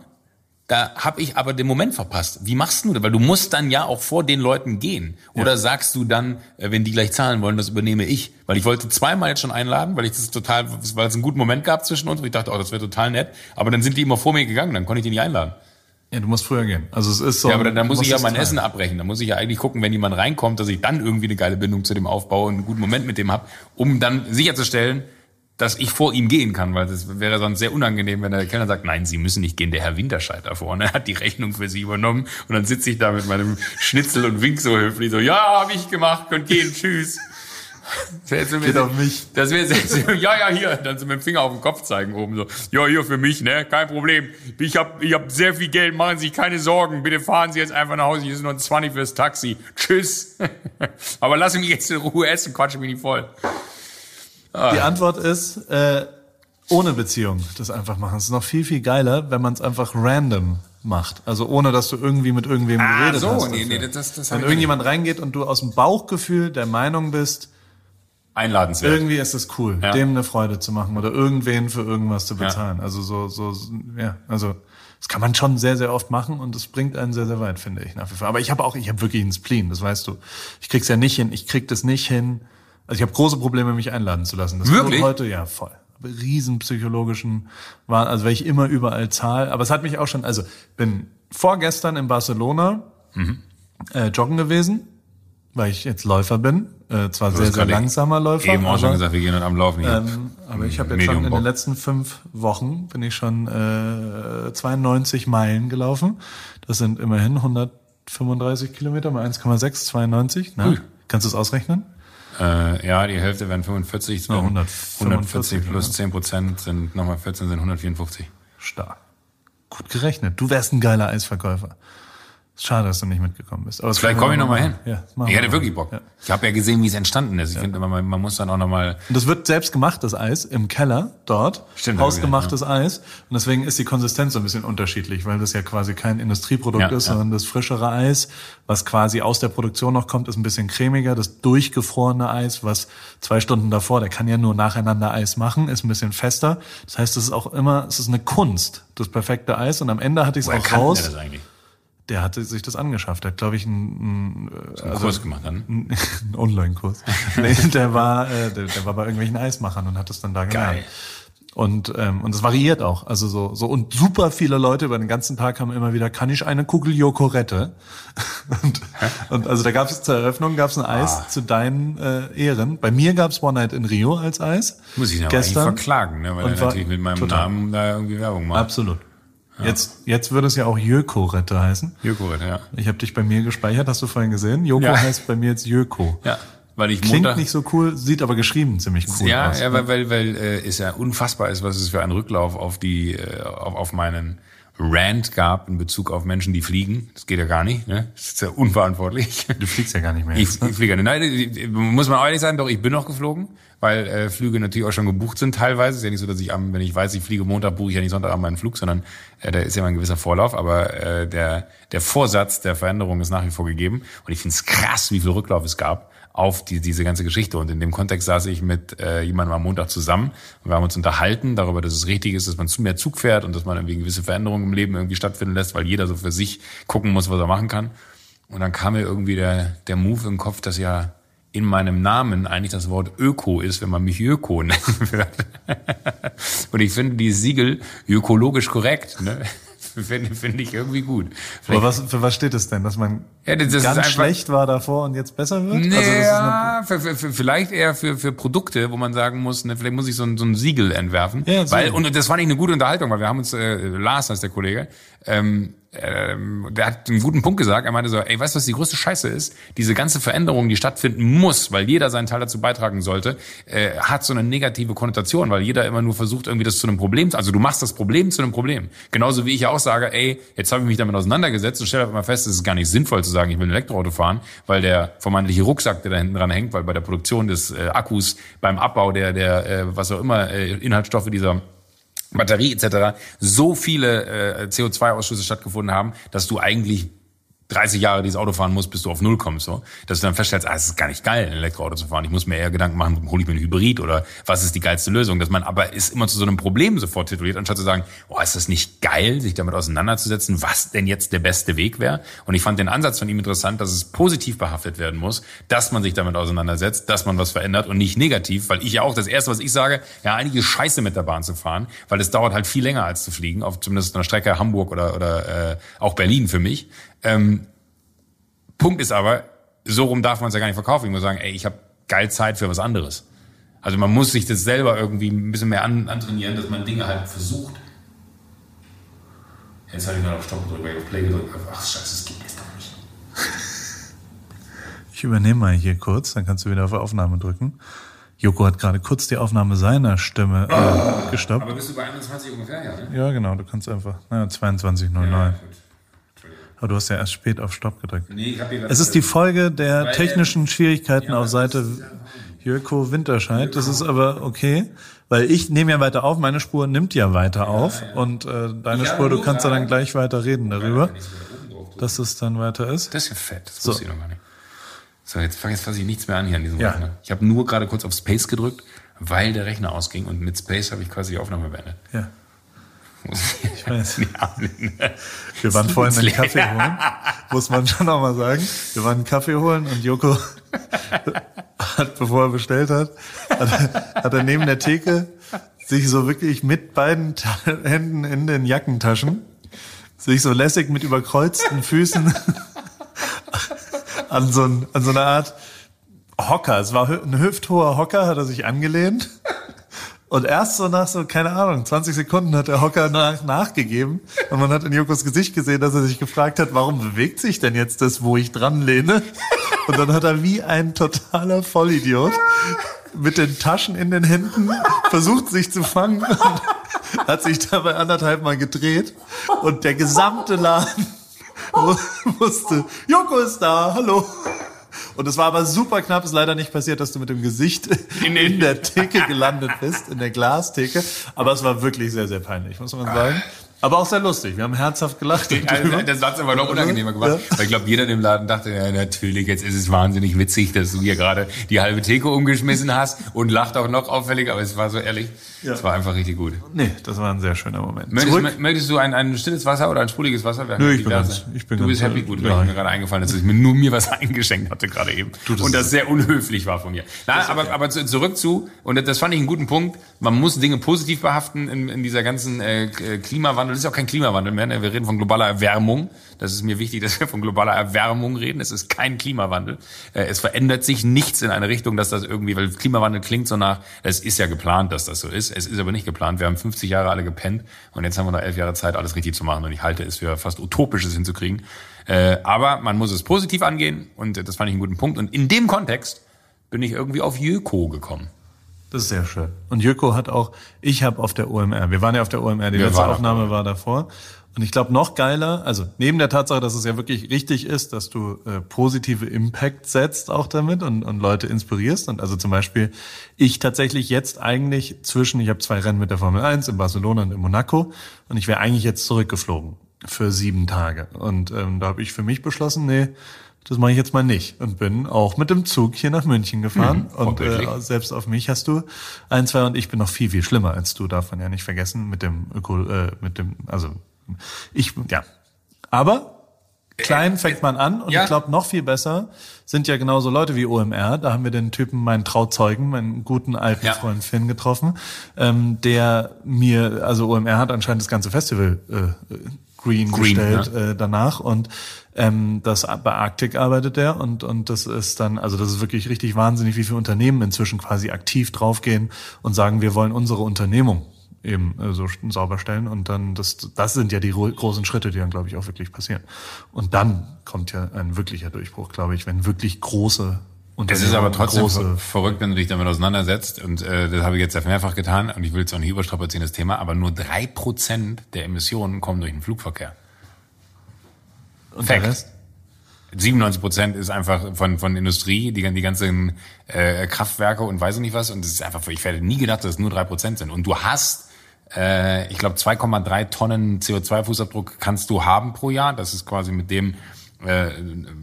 Da habe ich aber den Moment verpasst. Wie machst du das? Weil du musst dann ja auch vor den Leuten gehen. Oder sagst du dann, äh, wenn die gleich zahlen wollen, das übernehme ich? Weil ich wollte zweimal jetzt schon einladen, weil ich das total, weil es einen guten Moment gab zwischen uns. Und ich dachte, oh, das wäre total nett. Aber dann sind die immer vor mir gegangen, dann konnte ich die nicht einladen. Ja, du musst früher gehen. Also es ist so. Ja, aber dann, dann muss ich ja mein teilen. Essen abbrechen. Dann muss ich ja eigentlich gucken, wenn jemand reinkommt, dass ich dann irgendwie eine geile Bindung zu dem aufbaue und einen guten Moment mit dem hab, um dann sicherzustellen, dass ich vor ihm gehen kann, weil das wäre sonst sehr unangenehm, wenn der Kellner sagt, nein, Sie müssen nicht gehen, der Herr Winterscheid da vorne hat die Rechnung für Sie übernommen und dann sitze ich da mit meinem Schnitzel und wink so höflich so, ja, habe ich gemacht, könnt gehen, tschüss. Das wäre Geht auf mich. Das wäre ja, ja, hier, dann so mit dem Finger auf den Kopf zeigen oben so. Ja, hier für mich, ne, kein Problem. Ich hab, ich hab sehr viel Geld, machen Sie sich keine Sorgen. Bitte fahren Sie jetzt einfach nach Hause, hier ist nur ein 20 fürs Taxi. Tschüss. Aber lass mich jetzt in Ruhe essen, quatsche mich nicht voll. Die Antwort ist, äh, ohne Beziehung das einfach machen. Es ist noch viel, viel geiler, wenn man es einfach random macht. Also ohne, dass du irgendwie mit irgendwem Ah, geredet so, hast. nee, dafür. nee, das- das wenn irgendjemand reingeht und du aus dem Bauchgefühl der Meinung bist, Einladenswert. irgendwie ist es cool, Ja. dem eine Freude zu machen oder irgendwen für irgendwas zu bezahlen. Also so, so, ja, also das kann man schon sehr, sehr oft machen und es bringt einen sehr, sehr weit, finde ich nach wie vor. Aber ich habe auch, ich habe wirklich einen Spleen, das weißt du. Ich krieg's ja nicht hin, ich krieg das nicht hin. Also ich habe große Probleme, mich einladen zu lassen. Das Wirklich? heute ja voll. Riesen psychologischen Wahn, also weil ich immer überall zahl. Aber es hat mich auch schon, also bin vorgestern in Barcelona Mhm. äh, joggen gewesen, weil ich jetzt Läufer bin. Äh, zwar sehr, sehr langsamer Läufer. Eben auch schon aber- gesagt, wir gehen heute am Laufen hier. ähm, aber ich habe jetzt schon in den letzten fünf Wochen bin ich schon äh, 92 Meilen gelaufen. Das sind immerhin 135 Kilometer mal 1,6, 92. Ne? Ui. Kannst du es ausrechnen? Äh, ja, die Hälfte wären 45, es Ja, wären 145, 140 plus 10 Prozent sind nochmal 14, sind 154. Stark. Gut gerechnet. Du wärst ein geiler Eisverkäufer. Schade, dass du nicht mitgekommen bist. Aber Vielleicht komme ich nochmal hin. Ja, ich hätte mal. wirklich Bock. Ja. Ich habe ja gesehen, wie es entstanden ist. Ich finde, immer, man, man muss dann auch nochmal... Und das wird selbst gemacht, das Eis, im Keller dort. Stimmt, Hausgemachtes Eis. Und deswegen ist die Konsistenz so ein bisschen unterschiedlich, weil das ja quasi kein Industrieprodukt Ja, ist, ja. sondern das frischere Eis, was quasi aus der Produktion noch kommt, ist ein bisschen cremiger. Das durchgefrorene Eis, was zwei Stunden davor, der kann ja nur nacheinander Eis machen, ist ein bisschen fester. Das heißt, es ist auch immer, es ist eine Kunst, das perfekte Eis. Und am Ende hatte ich es auch raus. das eigentlich? Der hatte sich das angeschafft. Der hat, glaube ich, einen, einen, Einen Kurs gemacht dann? einen Online-Kurs. nee, der war, äh, der, der war bei irgendwelchen Eismachern und hat das dann da gelernt. Geil. Und ähm, und es variiert auch, also so so und super viele Leute über den ganzen Tag haben immer wieder, kann ich eine Kugel Jokorette? und, und also da gab es zur Eröffnung gab es ein Eis Ah. zu deinen äh, Ehren. Bei mir gab es One Night in Rio als Eis. Muss ich ihn aber gestern. verklagen, ne? weil er natürlich mit meinem total. Namen da irgendwie Werbung macht. Absolut. Jetzt jetzt würde es ja auch Jökorette heißen. Joko, ja. Ich habe dich bei mir gespeichert, hast du vorhin gesehen? Joko Ja. heißt bei mir jetzt Jöko. Ja, weil ich Klingt Montag... nicht so cool, sieht aber geschrieben ziemlich cool ja, aus. ja, weil, weil, weil äh, es ja unfassbar ist, was es für einen Rücklauf auf die, äh, auf, auf meinen Rant gab in Bezug auf Menschen, die fliegen. Das geht ja gar nicht, ne? Das ist ja unverantwortlich. Du fliegst ja gar nicht mehr. Ich, jetzt, ne? ich fliege nicht. Nein, ich- muss man ehrlich sein, doch ich bin noch geflogen, weil äh, Flüge natürlich auch schon gebucht sind teilweise. ist ja nicht so, dass ich am, wenn ich weiß, ich fliege Montag, buche ich ja nicht Sonntagabend meinen Flug, sondern äh, da ist ja mal ein gewisser Vorlauf. Aber äh, der, der Vorsatz der Veränderung ist nach wie vor gegeben. Und ich finde es krass, wie viel Rücklauf es gab auf die, diese ganze Geschichte. Und in dem Kontext saß ich mit äh, jemandem am Montag zusammen und wir haben uns unterhalten darüber, dass es richtig ist, dass man zu mehr Zug fährt und dass man irgendwie gewisse Veränderungen im Leben irgendwie stattfinden lässt, weil jeder so für sich gucken muss, was er machen kann. Und dann kam mir irgendwie der, der Move im Kopf, dass ja in meinem Namen eigentlich das Wort Öko ist, wenn man mich Öko nennen würde. Und ich finde die Siegel ökologisch korrekt. Ne? Finde finde ich irgendwie gut. Aber was, für was steht es denn? Dass man Ja, das ist ganz einfach- schlecht war davor und jetzt besser wird? Naja, Also das ist eine, für, für, vielleicht eher für, für Produkte, wo man sagen muss, ne, vielleicht muss ich so ein, so ein Siegel entwerfen. Ja, so. weil, und das fand ich eine gute Unterhaltung, weil wir haben uns, äh, Lars heißt der Kollege, ähm, ähm, der hat einen guten Punkt gesagt. Er meinte so, ey, weißt du, was die größte Scheiße ist? Diese ganze Veränderung, die stattfinden muss, weil jeder seinen Teil dazu beitragen sollte, äh, hat so eine negative Konnotation, weil jeder immer nur versucht, irgendwie das zu einem Problem, also du machst das Problem zu einem Problem. Genauso wie ich ja auch sage, ey, jetzt habe ich mich damit auseinandergesetzt und stelle mal fest, es ist gar nicht sinnvoll zu sagen, ich will ein Elektroauto fahren, weil der vermeintliche Rucksack, der da hinten dran hängt, weil bei der Produktion des äh, Akkus, beim Abbau der, der äh, was auch immer, äh, Inhaltsstoffe dieser Batterie etc. so viele äh, CO2-Ausschüsse stattgefunden haben, dass du eigentlich 30 Jahre dieses Auto fahren musst, bis du auf Null kommst, so. Dass du dann feststellst, ah, es ist gar nicht geil, ein Elektroauto zu fahren. Ich muss mir eher Gedanken machen, hole ich mir ein Hybrid oder was ist die geilste Lösung? Dass man aber ist immer zu so einem Problem sofort tituliert, anstatt zu sagen, oh, ist das nicht geil, sich damit auseinanderzusetzen, was denn jetzt der beste Weg wäre? Und ich fand den Ansatz von ihm interessant, dass es positiv behaftet werden muss, dass man sich damit auseinandersetzt, dass man was verändert und nicht negativ, weil ich ja auch das erste, was ich sage, ja, einige Scheiße mit der Bahn zu fahren, weil es dauert halt viel länger als zu fliegen, auf zumindest einer Strecke Hamburg oder, oder äh, auch Berlin für mich. Ähm, Punkt ist aber, so rum darf man es ja gar nicht verkaufen. Ich muss sagen, ey, ich habe geil Zeit für was anderes. Also man muss sich das selber irgendwie ein bisschen mehr an, antrainieren, dass man Dinge halt versucht. Jetzt habe ich mal auf Stopp gedrückt, weil ich auf Play gedrückt habe. Ach scheiße, das gibt es doch nicht. ich übernehme mal hier kurz, dann kannst du wieder auf Aufnahme drücken. Joko hat gerade kurz die Aufnahme seiner Stimme äh, gestoppt. Aber bist du bei 21 ungefähr, ja, ne? Ja, genau, du kannst einfach, naja, 22.09. gut. Entschuldigung. Aber du hast ja erst spät auf Stopp gedrückt. Nee, ich hab hier Es ist die Folge der Weil, technischen Schwierigkeiten ja, auf Seite ja- Jürko Winterscheid. Das ist aber okay, Weil ich nehme ja weiter auf, meine Spur nimmt ja weiter auf und äh, deine Ja, Spur, du kannst ja dann gerade- gleich weiter reden darüber, dass es dann weiter ist. Das ist ja fett, das So. wusste ich noch gar nicht. So, jetzt fange jetzt ich nichts mehr an hier an diesem Ja. Rechner. Ich habe nur gerade kurz auf Space gedrückt, weil der Rechner ausging und mit Space habe ich quasi die Aufnahme beendet. Ja. Ich weiß. Wir waren vorhin einen. Kaffee holen, muss man schon auch mal sagen. Wir waren einen Kaffee holen und Joko hat, bevor er bestellt hat, hat, hat er neben der Theke sich so wirklich mit beiden Händen in den Jackentaschen, sich so lässig mit überkreuzten Füßen an so, ein, an so eine Art Hocker, es war ein hüfthoher Hocker, hat er sich angelehnt. Und erst so nach so, keine Ahnung, 20 Sekunden hat der Hocker nach, nachgegeben. Und man hat in Jokos Gesicht gesehen, dass er sich gefragt hat, warum bewegt sich denn jetzt das, wo ich dran lehne? Und dann hat er wie ein totaler Vollidiot mit den Taschen in den Händen versucht, sich zu fangen und hat sich dabei anderthalb Mal gedreht. Und der gesamte Laden musste, Joko ist da, hallo. Und es war aber super knapp, ist leider nicht passiert, dass du mit dem Gesicht in, den- der Theke gelandet bist, in der Glastheke. Aber es war wirklich sehr, sehr peinlich, muss man sagen. Aber auch sehr lustig. Wir haben herzhaft gelacht. Also, das hat's aber noch unangenehmer gemacht. Ja. Weil ich glaube, jeder im Laden dachte, ja, natürlich, jetzt ist es wahnsinnig witzig, dass du hier gerade die halbe Theke umgeschmissen hast und lacht auch noch auffällig, aber es war so ehrlich. Ja. Es war einfach richtig gut. Nee, das war ein sehr schöner Moment. Möchtest, möchtest du ein, ein stilles Wasser oder ein sprudeliges Wasser? Wir Nö, ich bin ganz- ich bin du bist happy, gut, ja. weil mir gerade eingefallen ist, dass ich mir nur mir was eingeschenkt hatte gerade eben. das und das sehr unhöflich war von mir. Na, aber, aber zu- zurück zu, und das fand ich einen guten Punkt, man muss Dinge positiv behaften in, in dieser ganzen äh, Klimawandel. Das ist auch kein Klimawandel mehr, ne? wir reden von globaler Erwärmung. Das ist mir wichtig, dass wir von globaler Erwärmung reden. Es ist kein Klimawandel. Äh, es verändert sich nichts in eine Richtung, dass das irgendwie, weil Klimawandel klingt so nach, es ist ja geplant, dass das so ist. Es ist aber nicht geplant. Wir haben 50 Jahre alle gepennt und jetzt haben wir noch elf Jahre Zeit, alles richtig zu machen. Und ich halte es für fast utopisch, es hinzukriegen. Äh, aber man muss es positiv angehen und das fand ich einen guten Punkt. Und in dem Kontext bin ich irgendwie auf Jöko gekommen. Das ist sehr schön. Und Joko hat auch, ich habe auf der OMR, wir waren ja auf der OMR, die Wir letzte Aufnahme war davor. Und ich glaube noch geiler, also neben der Tatsache, dass es ja wirklich richtig ist, dass du äh, positive Impact setzt auch damit und, und Leute inspirierst. Und also zum Beispiel ich tatsächlich jetzt eigentlich zwischen, ich habe zwei Rennen mit der Formel 1 in Barcelona und in Monaco und ich wäre eigentlich jetzt zurückgeflogen für sieben Tage. Und ähm, da habe ich für mich beschlossen, nee, das mache ich jetzt mal nicht. Und bin auch mit dem Zug hier nach München gefahren. und vorbildlich. äh, selbst auf mich hast du ein, zwei und ich bin noch viel, viel schlimmer als du, darf man ja nicht vergessen, mit dem Öko, äh, mit dem, also ich, ja. Aber klein fängt man an und ja. ich glaube noch viel besser sind ja genauso Leute wie OMR. Da haben wir den Typen, meinen Trauzeugen, meinen guten alten Ja. Freund Finn getroffen, ähm, der mir, also OMR hat anscheinend das ganze Festival äh, green, Green, gestellt äh, danach. Und ähm, das bei Arctic arbeitet er und und das ist dann also das ist wirklich richtig wahnsinnig, wie viele Unternehmen inzwischen quasi aktiv draufgehen und sagen, wir wollen unsere Unternehmung eben äh, so sauber stellen. Und dann das das sind ja die ro- großen Schritte, die dann glaube ich auch wirklich passieren. Und dann kommt ja ein wirklicher Durchbruch, glaube ich, wenn wirklich große Es Unternehmen, ist aber trotzdem ver verrückt, wenn du dich damit auseinandersetzt. Und äh, das habe ich jetzt mehrfach getan. Und ich will jetzt auch nicht überstrapazieren, das Thema. Aber nur drei Prozent der Emissionen kommen durch den Flugverkehr. und Fact. der Rest 97 Prozent ist einfach von, von Industrie, die, die ganzen äh, Kraftwerke und weiß ich nicht was. Und das ist einfach, ich hätte nie gedacht, dass es nur drei Prozent sind. Und du hast, äh, ich glaube, 2,3 Tonnen CO2-Fußabdruck kannst du haben pro Jahr. Das ist quasi mit dem äh,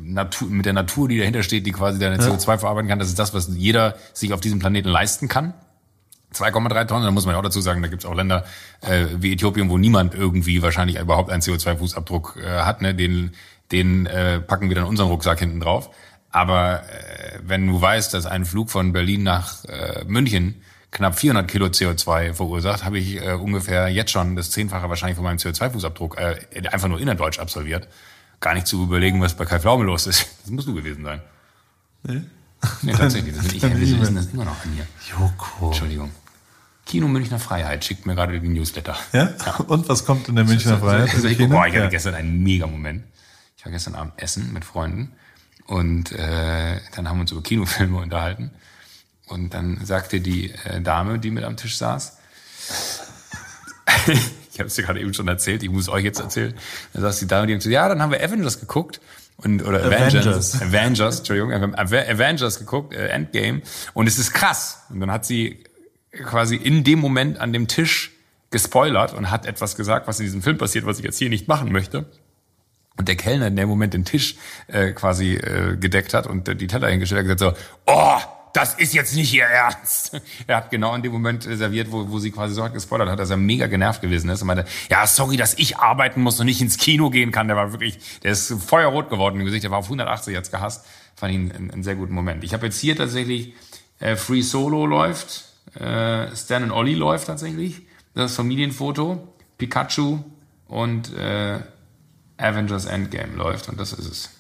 Natur, mit der Natur, die dahinter steht, die quasi deine CO2 verarbeiten kann. Das ist das, was jeder sich auf diesem Planeten leisten kann. 2,3 Tonnen, da muss man ja auch dazu sagen, da gibt es auch Länder äh, wie Äthiopien, wo niemand irgendwie wahrscheinlich überhaupt einen CO2-Fußabdruck äh, hat. Ne? Den, den äh, packen wir dann in unseren Rucksack hinten drauf. Aber äh, wenn du weißt, dass ein Flug von Berlin nach äh, München knapp 400 Kilo CO2 verursacht, habe ich äh, ungefähr jetzt schon das Zehnfache wahrscheinlich von meinem CO2-Fußabdruck äh, einfach nur innerdeutsch absolviert. Gar nicht zu überlegen, was bei Kai Pflaume los ist. Das musst du gewesen sein. Nee. Nee, tatsächlich. Das bin ich. Wir wissen das immer noch an mir. Joko. Entschuldigung. Kino Münchner Freiheit schickt mir gerade die Newsletter. Ja? Und was kommt in der Münchner Freiheit? Also ich, boah, ich hatte Ja. gestern einen mega Moment. Ich war gestern Abend essen mit Freunden und äh, dann haben wir uns über Kinofilme unterhalten. Und dann sagte die äh, Dame, die mit am Tisch saß, ich habe es dir gerade eben schon erzählt, ich muss euch jetzt erzählen. Dann saß die Dame, die hat gesagt, ja, dann haben wir Avengers geguckt. Und, oder Avengers, Avengers. Avengers, Entschuldigung, Avengers geguckt, äh, Endgame. Und es ist krass. Und dann hat sie quasi in dem Moment an dem Tisch gespoilert und hat etwas gesagt, was in diesem Film passiert, was ich jetzt hier nicht machen möchte. Und der Kellner in dem Moment den Tisch äh, quasi äh, gedeckt hat und äh, die Teller hingestellt hat, gesagt so, oh, das ist jetzt nicht Ihr Ernst. Er hat genau in dem Moment äh, serviert, wo, wo sie quasi so hat gespoilert hat, dass er mega genervt gewesen ist und meinte, ja, sorry, dass ich arbeiten muss und nicht ins Kino gehen kann. Der war wirklich, der ist feuerrot geworden im Gesicht, der war auf 180 jetzt gehasst. Fand ihn einen, einen sehr guten Moment. Ich habe jetzt hier tatsächlich äh, Free Solo läuft, äh, Stan und Ollie läuft tatsächlich, das Familienfoto, Pikachu und äh, Avengers Endgame läuft und das ist es.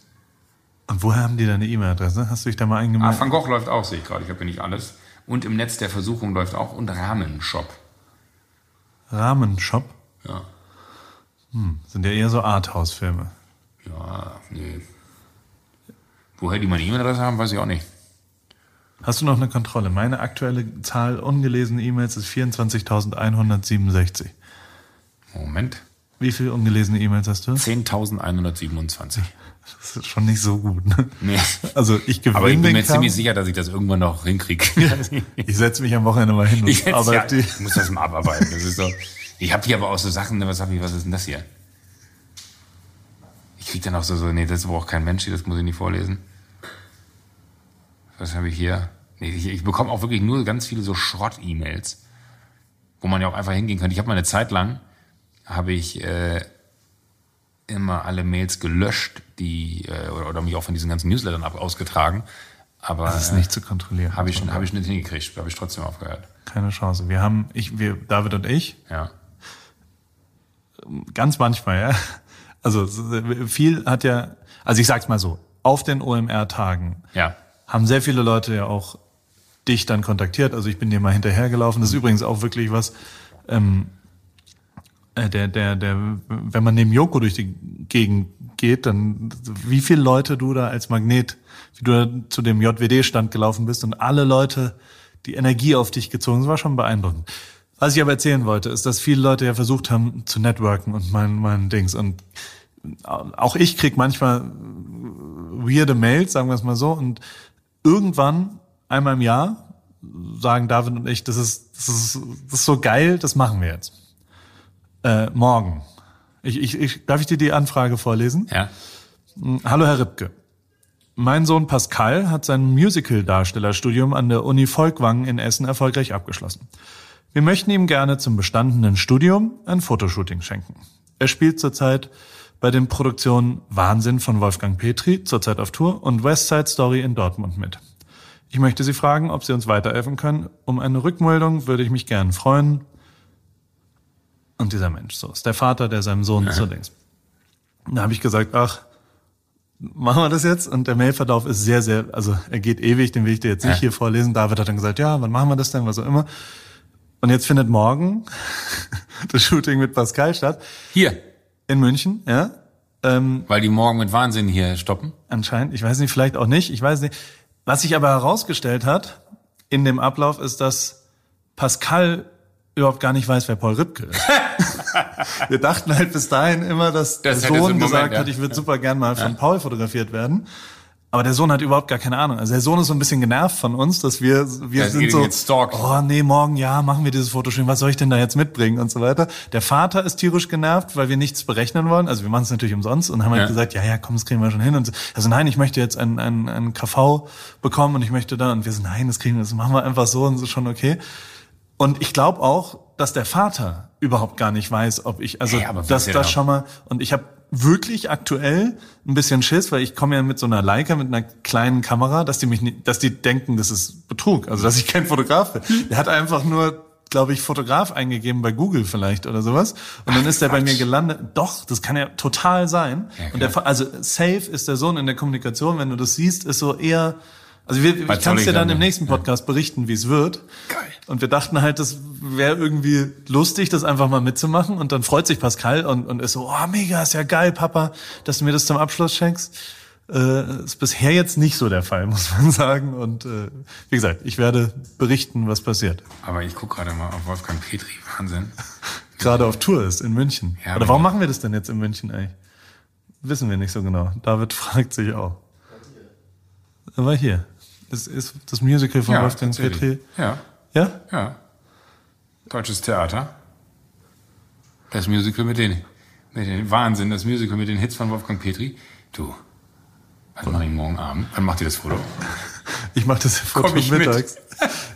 Und woher haben die deine E-Mail-Adresse? Hast du dich da mal Ah, eingemeldet? Van Gogh läuft auch, sehe ich gerade. Ich habe ja nicht alles. Und im Netz der Versuchung läuft auch und Rahmenshop. Rahmenshop? Ja. Sind ja eher so Arthouse-Filme. Ja, nee. Woher die meine E-Mail-Adresse haben, weiß ich auch nicht. Hast du noch eine Kontrolle? Meine aktuelle Zahl ungelesene E-Mails ist 24.167. Moment. Wie viele ungelesene E-Mails hast du? 10.127. Das ist schon nicht so gut. Ne? Nee. Also ich gewinne Aber ich bin mir Kampf. ziemlich sicher, dass ich das irgendwann noch hinkriege. Ich setze mich am Wochenende mal hin und Ich, jetzt, ja, arbeite. ich muss das mal abarbeiten. Das ist so. Ich habe hier aber auch so Sachen, ne, was hab ich, was ist denn das hier? Ich krieg dann auch so, so, nee, das braucht kein Mensch, hier, das muss ich nicht vorlesen. Was habe ich hier? Nee, ich, ich bekomme auch wirklich nur ganz viele so Schrott-E-Mails, wo man ja auch einfach hingehen könnte. Ich habe mal eine Zeit lang, habe ich äh, immer alle Mails gelöscht, die äh, oder, oder mich auch von diesen ganzen Newslettern ab, ausgetragen. Aber Das ist nicht zu kontrollieren. habe ich, schon- hab ich nicht hingekriegt, habe ich trotzdem aufgehört. Keine Chance. Wir haben, ich, wir, David und ich, Ja. ganz manchmal, ja. Also viel hat ja, also ich sag's mal so, auf den OMR-Tagen Ja. haben sehr viele Leute ja auch dich dann kontaktiert. Also ich bin dir mal hinterhergelaufen. Das ist übrigens auch wirklich was, ähm, äh, der, der, der, wenn man neben Joko durch die Gegend geht, dann wie viele Leute du da als Magnet, wie du da zu dem JWD-Stand gelaufen bist und alle Leute die Energie auf dich gezogen, das war schon beeindruckend. Was ich aber erzählen wollte, ist, dass viele Leute ja versucht haben zu networken und mein, mein Dings. Und auch ich krieg manchmal weirde Mails, sagen wir es mal so, und irgendwann, einmal im Jahr, sagen David und ich, das ist, das ist, das ist so geil, das machen wir jetzt. Äh, morgen. Ich, ich, ich, darf ich dir die Anfrage vorlesen? Ja. Hallo Herr Ripke. Mein Sohn Pascal hat sein Musical-Darstellerstudium an der Uni Volkwang in Essen erfolgreich abgeschlossen. Wir möchten ihm gerne zum bestandenen Studium ein Fotoshooting schenken. Er spielt zurzeit bei den Produktionen Wahnsinn von Wolfgang Petri, zurzeit auf Tour, und West Side Story in Dortmund mit. Ich möchte Sie fragen, ob Sie uns weiterhelfen können. Um eine Rückmeldung würde ich mich gern freuen. Und dieser Mensch, so ist der Vater, der seinem Sohn zu links. Da habe ich gesagt, ach, machen wir das jetzt? Und der Mailverlauf ist sehr, sehr, also er geht ewig, den will ich dir jetzt nicht Ja. hier vorlesen. David hat dann gesagt, ja, wann machen wir das denn, was auch immer. Und jetzt findet morgen das Shooting mit Pascal statt Hier, in München, ja. Ähm, weil die morgen mit Wahnsinn hier stoppen. anscheinend, ich weiß nicht, vielleicht auch nicht, ich weiß nicht. Was sich aber herausgestellt hat in dem Ablauf ist, dass Pascal überhaupt gar nicht weiß, wer Paul Ripke ist. Wir dachten halt bis dahin immer, dass Das der so Sohn einen Moment, gesagt ja. hat, ich würde super gern mal von Paul fotografiert werden. Aber der Sohn hat überhaupt gar keine Ahnung. Also der Sohn ist so ein bisschen genervt von uns, dass wir, wir Dass sind so, oh nee, morgen, ja, machen wir dieses Fotoshooting, was soll ich denn da jetzt mitbringen und so weiter. Der Vater ist tierisch genervt, weil wir nichts berechnen wollen. Also wir machen es natürlich umsonst und haben halt Ja. gesagt, ja, ja, komm, das kriegen wir schon hin. Und so, also nein, ich möchte jetzt einen, einen, einen KV bekommen und ich möchte dann, und wir so, nein, das kriegen wir, das machen wir einfach so und so schon okay. Und ich glaube auch, dass der Vater überhaupt gar nicht weiß, ob ich, also Hey, dass das da- schon mal, und ich habe wirklich aktuell ein bisschen Schiss, weil ich komme ja mit so einer Leica, mit einer kleinen Kamera, dass die mich nicht, dass die denken, das ist Betrug, also dass ich kein Fotograf bin. Der hat einfach nur, glaube ich, Fotograf eingegeben bei Google vielleicht oder sowas. Und dann ist der bei mir gelandet. Doch, das kann ja total sein. Ja, und der, also safe ist der Sohn in der Kommunikation, wenn du das siehst, ist so eher, also wir, ich Was kann es dir ich dann im nächsten Podcast berichten, wie es wird. Geil. Und wir dachten halt, das wäre irgendwie lustig, das einfach mal mitzumachen. Und dann freut sich Pascal und, und ist so, oh mega, ist ja geil, Papa, dass du mir das zum Abschluss schenkst. Äh, ist bisher jetzt nicht so der Fall, muss man sagen. Und äh, wie gesagt, ich werde berichten, was passiert. Aber ich guck gerade mal auf Wolfgang Petri. Wahnsinn. Gerade auf Tour ist in München. Ja, Oder aber- warum machen wir das denn jetzt in München eigentlich? Wissen wir nicht so genau. David fragt sich auch. Er war hier. Das ist das Musical von Wolfgang tatsächlich. Petri. Ja, Ja? ja. Deutsches Theater. Das Musical mit den, mit den Wahnsinn, das Musical mit den Hits von Wolfgang Petri. Du, was mache ich morgen Abend? Wann macht ihr das Foto? Ich mache das Foto Komm ich mit? mittags.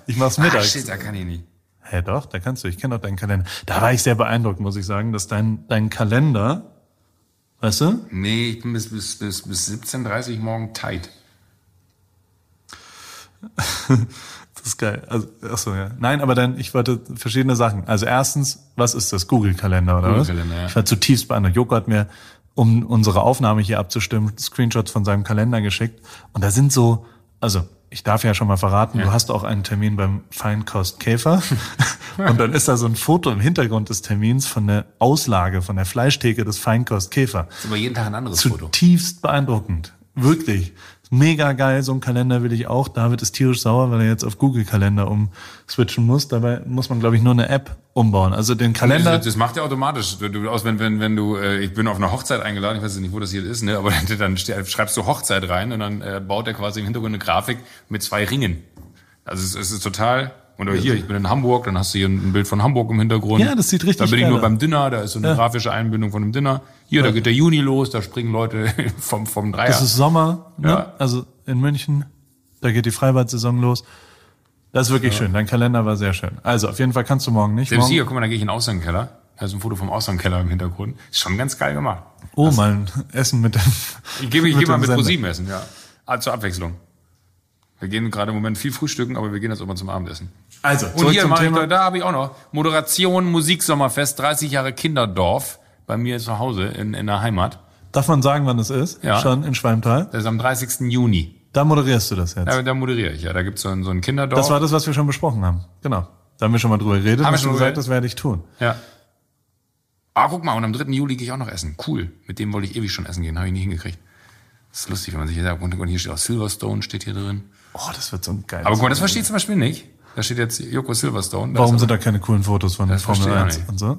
Ich mach's mittags. shit, da kann ich nicht. Hä, doch, da kannst du. Ich kenne doch deinen Kalender. Da war ich sehr beeindruckt, muss ich sagen, dass dein, dein Kalender, weißt du? Nee, ich bin bis, bis, bis, bis 17.30 Uhr morgen tight. Das ist geil. Also, ach so, ja. Nein, aber dann, ich wollte verschiedene Sachen. Also erstens, was ist das? Google-Kalender, oder was? Google-Kalender, ja. Ich war zutiefst beeindruckt. Joko hat mir, um unsere Aufnahme hier abzustimmen, Screenshots von seinem Kalender geschickt. Und da sind so, also, ich darf ja schon mal verraten, du hast auch einen Termin beim Feinkost Käfer. und dann ist da so ein Foto im Hintergrund des Termins von der Auslage, von der Fleischtheke des Feinkost Käfer. ist aber jeden Tag ein anderes Foto. Zutiefst beeindruckend. Wirklich. Mega geil, so ein Kalender will ich auch. David ist tierisch sauer, weil er jetzt auf Google Kalender umswitchen muss. Dabei muss man, glaube ich, nur eine App umbauen. Also den Kalender. Das, das macht er automatisch. Du, du, aus, wenn, wenn, wenn du, äh, ich bin auf eine Hochzeit eingeladen, ich weiß nicht, wo das hier ist, ne, aber dann, dann schreibst du Hochzeit rein und dann äh, baut er quasi im Hintergrund eine Grafik mit zwei Ringen. Also es, es ist total. Und hier, ich bin in Hamburg, dann hast du hier ein Bild von Hamburg im Hintergrund. Ja, das sieht richtig Da bin ich nur aus. beim Dinner, da ist so eine Ja. grafische Einbindung von einem Dinner. Hier, da geht der Juni los, da springen Leute vom, vom Dreier. Das ist Sommer, ne? Ja. also in München. Da geht die Freibad-Saison los. Das ist wirklich schön. Dein Kalender war sehr schön. Also auf jeden Fall kannst du morgen nicht. Selbst Morgen, hier, guck mal, da gehe ich in den Außenkeller. Da ist ein Foto vom Außenkeller im Hintergrund. Ist schon ganz geil gemacht. oh, mal ein Essen mit dem. Ich gehe geh mal mit. ProSieben essen, ja. Ah, zur Abwechslung. Wir gehen gerade im Moment viel frühstücken, aber wir gehen jetzt immer zum Abendessen. Also, Und zurück hier zum mache ich, Thema. da, da habe ich auch noch Moderation, Musiksommerfest, 30 Jahre Kinderdorf bei mir zu Hause in, in der Heimat. Darf man sagen, wann es ist? Ja. Schon in Schwalmtal. Das ist am 30. Juni. Da moderierst du das jetzt. Da, da moderiere ich, ja. Da gibt's so ein, so ein Kinderdorf. Das war das, was wir schon besprochen haben. Genau. Da haben wir schon mal drüber geredet. Haben wir schon gesagt, das werde ich tun. ja. Ah, guck mal, und am 3. Juli gehe ich auch noch essen. Cool. Mit dem wollte ich ewig schon essen gehen, habe ich nie hingekriegt. Das ist lustig, wenn man sich hier sagt, und hier steht auch Silverstone, steht hier drin. Oh, das wird so ein geiles. Aber guck mal, das verstehe ich zum Beispiel nicht. Da steht jetzt Joko Silverstone. Das Warum sind da keine coolen Fotos von Das Formel verstehe ich 1 nicht. und so?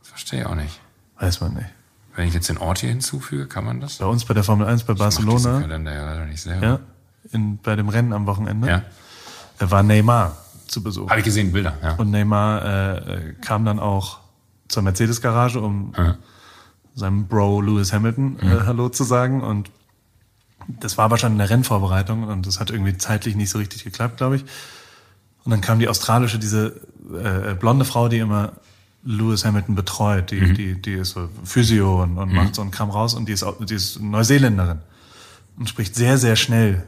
Das verstehe ich auch nicht. Weiß man nicht. Wenn ich jetzt den Ort hier hinzufüge, kann man das? Bei uns bei der Formel 1 bei Ich Barcelona, Kalender ja leider nicht selber. ja, in, bei dem Rennen am Wochenende, Ja. da war Neymar zu Besuch. Habe ich gesehen, Bilder, ja. Und Neymar äh, äh, kam dann auch zur Mercedes-Garage, um Ja. seinem Bro Lewis Hamilton äh, Hallo zu sagen. Und das war aber schon in der Rennvorbereitung und das hat irgendwie zeitlich nicht so richtig geklappt, glaube ich. Und dann kam die australische, diese äh, blonde Frau, die immer Lewis Hamilton betreut, die, Mhm. die, die ist so Physio und, und macht so einen Kram raus und die ist, die ist Neuseeländerin und spricht sehr, sehr schnell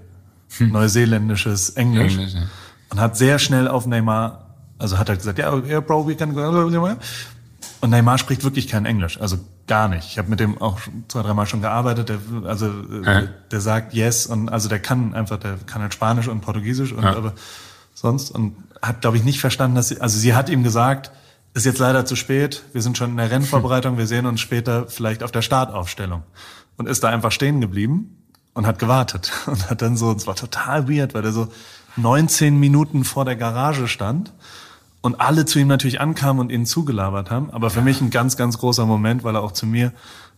neuseeländisches Englisch, Hm. Englisch, ja. und hat sehr schnell auf Neymar, also hat er gesagt, ja, yeah, Bro, we can go. Und Neymar spricht wirklich kein Englisch, also gar nicht. Ich habe mit dem auch zwei, dreimal schon gearbeitet. Der, also äh, Ja. der sagt yes und also der kann einfach, der kann halt Spanisch und Portugiesisch und Ja. aber sonst und hat glaube ich nicht verstanden, dass sie, also sie hat ihm gesagt, ist jetzt leider zu spät. Wir sind schon in der Rennvorbereitung. Wir sehen uns später vielleicht auf der Startaufstellung und ist da einfach stehen geblieben und hat gewartet und hat dann so, es war total weird, weil er so 19 Minuten vor der Garage stand und alle zu ihm natürlich ankamen und ihn zugelabert haben. Aber für mich ein ganz, ganz großer Moment, weil er auch zu mir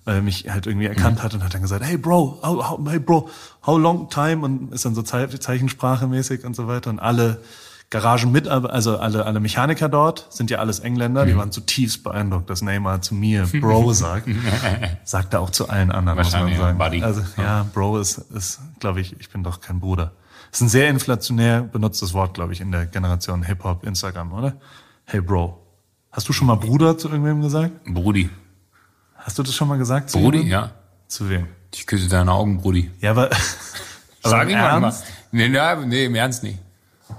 äh, mich halt irgendwie erkannt hat und hat dann gesagt, hey Bro, how, how, hey Bro, how long time? Und ist dann so Ze Zeichensprache mäßig und so weiter. Und alle Garagenmitarbeiter, also alle, alle Mechaniker dort sind ja alles Engländer, die waren zutiefst beeindruckt, dass Neymar zu mir Bro sagt. sagt er auch zu allen anderen, muss man sagen. Buddy. Also ja, Bro ist, ist glaube ich, ich bin doch kein Bruder. Ist ein sehr inflationär benutztes Wort, glaube ich, in der Generation Hip-Hop, Instagram, oder? Hey Bro. Hast du schon mal Bruder zu irgendwem gesagt? Brudi. Hast du das schon mal gesagt? Zu Brudi, jemandem? ja. Zu wem? Ich küsse deine Augen, Brudi. Ja, aber. aber Sag ich mal. Nee, nee, im Ernst nicht.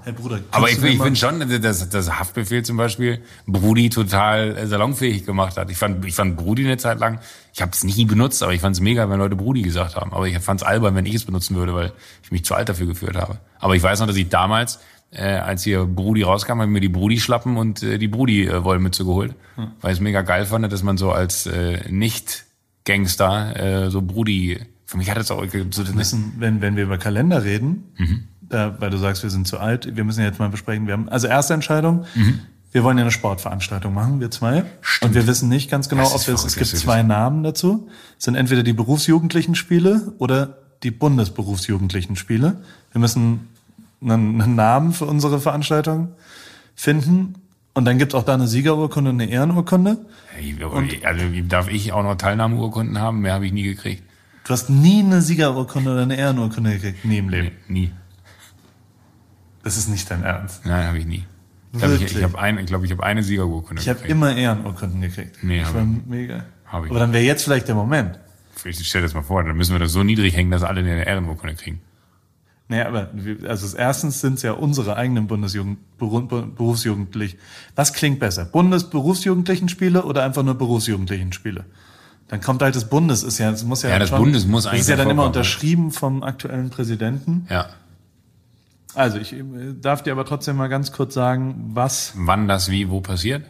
Hey Bruder. Aber ich, ich finde schon, dass das Haftbefehl zum Beispiel Brudi total äh, salonfähig gemacht hat. Ich fand, ich fand Brudi eine Zeit lang, ich habe es nie benutzt, aber ich fand es mega, wenn Leute Brudi gesagt haben. Aber ich fand es albern, wenn ich es benutzen würde, weil ich mich zu alt dafür geführt habe. Aber ich weiß noch, dass ich damals, äh, als hier Brudi rauskam, habe ich mir die Brudi-Schlappen und äh, die Brudi-Wollmütze geholt, Hm. weil ich es mega geil fand, dass man so als äh, Nicht-Gangster äh, so Brudi, für mich hat es auch so müssen, wenn, wenn wir über Kalender reden, Mhm. Da, weil du sagst, wir sind zu alt, wir müssen jetzt mal besprechen. Wir haben, also erste Entscheidung, wir wollen ja eine Sportveranstaltung machen, wir zwei. Und wir wissen nicht ganz genau, ob es, es gibt zwei Namen dazu. Es sind entweder die berufsjugendlichen Spiele oder die Bundesberufsjugendlichen Spiele. Wir müssen einen, einen Namen für unsere Veranstaltung finden. Und dann gibt's auch da eine Siegerurkunde und eine Ehrenurkunde. Hey, Also darf ich auch noch Teilnahmeurkunden haben? Mehr habe ich nie gekriegt. Du hast nie eine Siegerurkunde oder eine Ehrenurkunde gekriegt, nie im Leben. Nee, nie. Das ist nicht dein Ernst. Nein, habe ich nie. Ich glaube, ich, ich habe ein, ich glaube, ich habe eine Siegerurkunde Ich habe immer Ehrenurkunden gekriegt. Nee, hab war ich- mega. hab ich. Aber dann wäre jetzt vielleicht der Moment. Ich stell das mal vor, dann müssen wir das so niedrig hängen, dass alle eine Ehrenurkunde kriegen. Naja, aber wir- also erstens sind es ja unsere eigenen Bundesjugend, Beru- Be- Berufsjugendlich. Was klingt besser? Bundesberufsjugendlichenspiele oder einfach nur Berufsjugendlichenspiele? Dann kommt halt das Bundes, ist ja, es muss ja, Ja, das schon, Bundes muss Das eigentlich ist ja dann immer vorkommen. unterschrieben vom aktuellen Präsidenten. Ja. Also ich äh, darf dir aber trotzdem mal ganz kurz sagen, was Wann das wie wo passiert?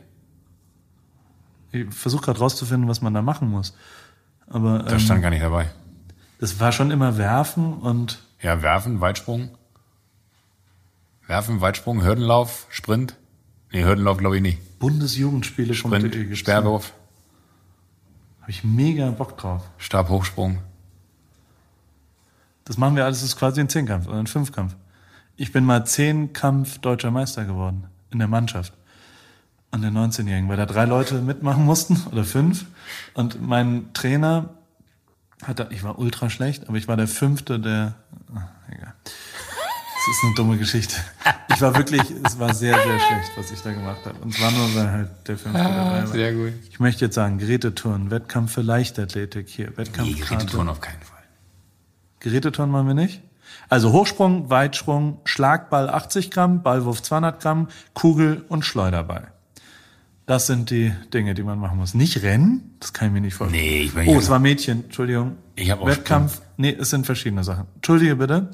ich versuche gerade rauszufinden, was man da machen muss. Aber Das ähm, stand gar nicht dabei. das war schon immer werfen und Ja, werfen, Weitsprung. Werfen, Weitsprung, Hürdenlauf, Sprint. Nee, Hürdenlauf glaube ich nicht. Bundesjugendspiele Sprint, Sperrwurf, Habe ich mega Bock drauf. Stabhochsprung. Das machen wir alles, das ist quasi ein Zehnkampf oder ein Fünfkampf. Ich bin mal Zehnkampf deutscher Meister geworden in der Mannschaft. An den 19-Jährigen, weil da drei Leute mitmachen mussten oder fünf. Und mein Trainer hat da, ich war ultra schlecht, aber ich war der fünfte, der, ach, egal. Das ist eine dumme Geschichte. Ich war wirklich, es war sehr, sehr schlecht, was ich da gemacht habe. Und es war nur, weil halt der fünfte dabei war. Sehr gut. Ich möchte jetzt sagen, Geräteturnen, Wettkampf für Leichtathletik hier, Nee, Wettkampfkarte. Gerätetouren auf keinen Fall. Geräteturnen machen wir nicht. Also Hochsprung, Weitsprung, Schlagball 80 Gramm, Ballwurf 200 Gramm, Kugel und Schleuderball. Das sind die Dinge, die man machen muss. Nicht Rennen, das kann ich mir nicht vorstellen. Nee, ich bin Oh, es war Mädchen, Entschuldigung. Ich hab auch Wettkampf, nee, es sind verschiedene Sachen. Entschuldige bitte.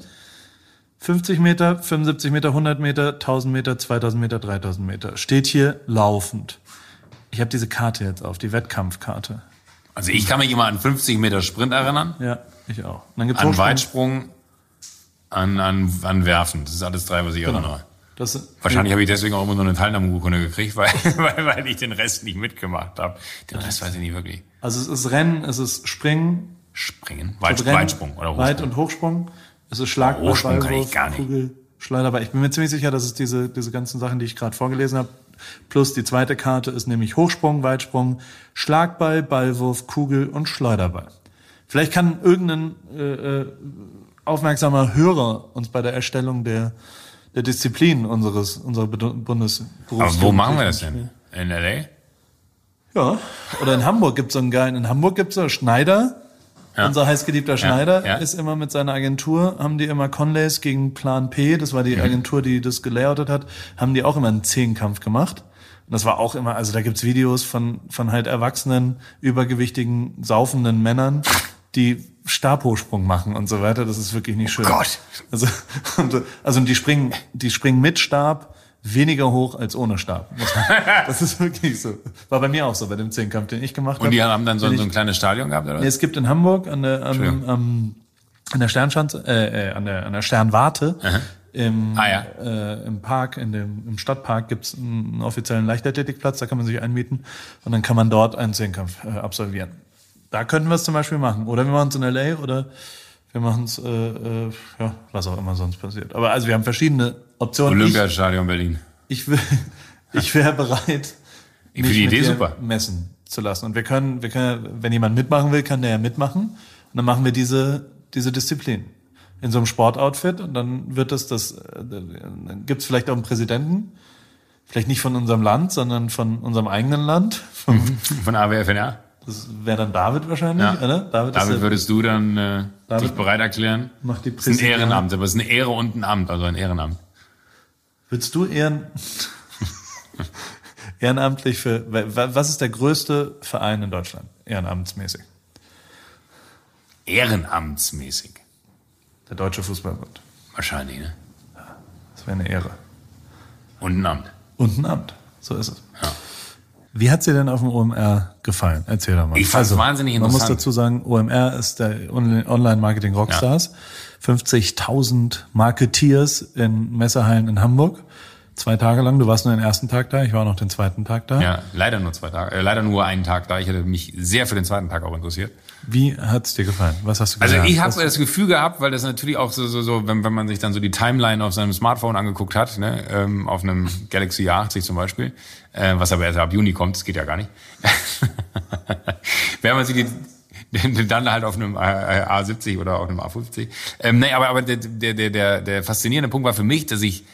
50 Meter, 75 Meter, 100 Meter, 1000 Meter, 2000 Meter, 3000 Meter. Steht hier laufend. Ich habe diese Karte jetzt auf, die Wettkampfkarte. Also ich kann mich immer an 50 Meter Sprint erinnern, Ja, ich auch. Und dann gibt's an Hochsprung. Weitsprung, an, an, an Werfen. Das ist alles drei, was ich Genau. erinnere. Das sind- Wahrscheinlich habe ich deswegen auch immer nur eine Teilnahmeurkunde gekriegt, weil, weil, weil ich den Rest nicht mitgemacht habe. Den Rest weiß ich nicht wirklich. Also es ist Rennen, es ist Springen, Springen, Weit, Rennen, Weitsprung oder Hochsprung. Weit- und Hochsprung. Es ist Schlagball, Hochsprung kann ich Ballwurf, gar nicht. Kugel, Schleuderball. Ich bin mir ziemlich sicher, dass es diese, diese ganzen Sachen, die ich gerade vorgelesen habe, plus die zweite Karte ist nämlich Hochsprung, Weitsprung, Schlagball, Ballwurf, Kugel und Schleuderball. Vielleicht kann irgendein äh, äh, aufmerksamer Hörer uns bei der Erstellung der, der Disziplin unseres unserer Bundesberufs. Aber wo machen wir das denn? In L.A.? Ja, oder in Hamburg gibt's so einen geilen, in Hamburg gibt's so Schneider, Ja. unser heißgeliebter Schneider ja. ist immer mit seiner Agentur, haben die immer Conlays gegen Plan P, das war Mhm. die Agentur, die das gelayoutet hat, haben die auch immer einen Zehnkampf gemacht. Und das war auch immer, also da gibt's Videos von, von halt erwachsenen, übergewichtigen, saufenden Männern, die Stabhochsprung machen und so weiter. Das ist wirklich nicht schön. Oh Gott. Also, und, also die springen, die springen mit Stab weniger hoch als ohne Stab. Das ist wirklich so. War bei mir auch so bei dem Zehnkampf, den ich gemacht habe. Und die haben dann so, so ein kleines Stadion gehabt, oder? Nee, es gibt in Hamburg an der, Entschuldigung. am, an der Sternschanze, äh, äh, an der, an der Sternwarte, im, Ah, ja. äh, im Park, in dem, im Stadtpark gibt's einen offiziellen Leichtathletikplatz, da kann man sich einmieten und dann kann man dort einen Zehnkampf äh, absolvieren. Da könnten wir es zum Beispiel machen. Oder wir machen es in L.A. oder wir machen es, äh, äh, ja, was auch immer sonst passiert. Aber also wir haben verschiedene Optionen. Olympiastadion Berlin. Ich, will- ich wäre bereit, Ich mich finde die Idee super. messen zu lassen. Und wir können, wir können, wenn jemand mitmachen will, kann der ja mitmachen. Und dann machen wir diese, diese Disziplin in so einem Sportoutfit und dann wird das, das, äh, dann gibt's vielleicht auch einen Präsidenten, vielleicht nicht von unserem Land, sondern von unserem eigenen Land. Vom, Von AWFNR. Das wäre dann David wahrscheinlich, Ja. oder? David, der- würdest du dann äh, David dich bereit erklären. macht die Das ist ein. Ehrenamt, aber es ist eine Ehre und ein Amt, also ein Ehrenamt. Würdest du ehren, ehrenamtlich für, wa- was ist der größte Verein in Deutschland, ehrenamtsmäßig? Ehrenamtsmäßig. Der Deutsche Fußballbund. Wahrscheinlich, ne? Das wäre eine Ehre. Und ein Amt. Und ein Amt. So ist es. Ja. Wie hat's dir denn auf dem OMR gefallen? Erzähl doch mal. Also, Ich fand's wahnsinnig Man muss interessant. dazu sagen, OMR ist der Online-Marketing Rockstars. 50.000 Marketeers in Messehallen in Hamburg. Zwei Tage lang. Du warst nur den ersten Tag da, ich war noch den zweiten Tag da. Ja, leider nur zwei Tage, äh, leider nur einen Tag da. Ich hätte mich sehr für den zweiten Tag auch interessiert. Wie hat's dir gefallen? Was hast du Also gelernt? ich habe das Gefühl gehabt, weil das natürlich auch so, so, so wenn, wenn man sich dann so die Timeline auf seinem Smartphone angeguckt hat, ne, ähm, auf einem Galaxy A80 zum Beispiel, äh, was aber erst ab Juni kommt, das geht ja gar nicht. wenn man sich die, dann halt auf einem äh, A70 oder auf einem A50. Ähm, nee, aber, aber der, der, der, der, der faszinierende Punkt war für mich, dass ich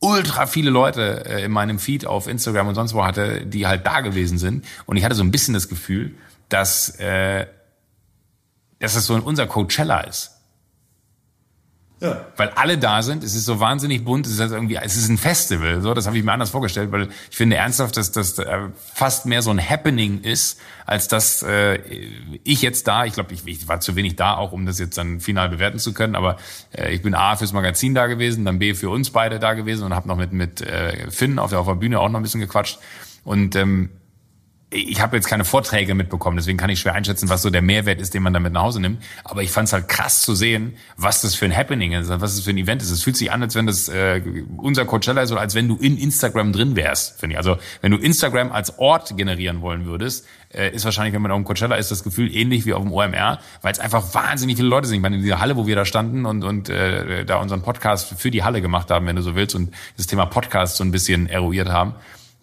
ultra viele Leute äh, in meinem Feed auf Instagram und sonst wo hatte, die halt da gewesen sind. Und ich hatte so ein bisschen das Gefühl, dass, äh, dass das so unser Coachella ist. Ja. Weil alle da sind, es ist so wahnsinnig bunt, es ist halt irgendwie, es ist ein Festival, so, das habe ich mir anders vorgestellt, weil ich finde ernsthaft, dass das äh, fast mehr so ein Happening ist, als dass äh, ich jetzt da, ich glaube, ich, ich war zu wenig da, auch um das jetzt dann final bewerten zu können, aber äh, ich bin A fürs Magazin da gewesen, dann B für uns beide da gewesen und habe noch mit mit äh, Finn auf der, auf der Bühne auch noch ein bisschen gequatscht und ähm, ich habe jetzt keine Vorträge mitbekommen, deswegen kann ich schwer einschätzen, was so der Mehrwert ist, den man damit nach Hause nimmt. Aber ich fand es halt krass zu sehen, was das für ein Happening ist, was das für ein Event ist. Es fühlt sich an, als wenn das äh, unser Coachella ist oder als wenn du in Instagram drin wärst, finde ich. Also wenn du Instagram als Ort generieren wollen würdest, äh, ist wahrscheinlich, wenn man auf dem Coachella ist, das Gefühl ähnlich wie auf dem OMR, weil es einfach wahnsinnig viele Leute sind. Ich meine, in dieser Halle, wo wir da standen und, und äh, da unseren Podcast für die Halle gemacht haben, wenn du so willst, und das Thema Podcast so ein bisschen eruiert haben,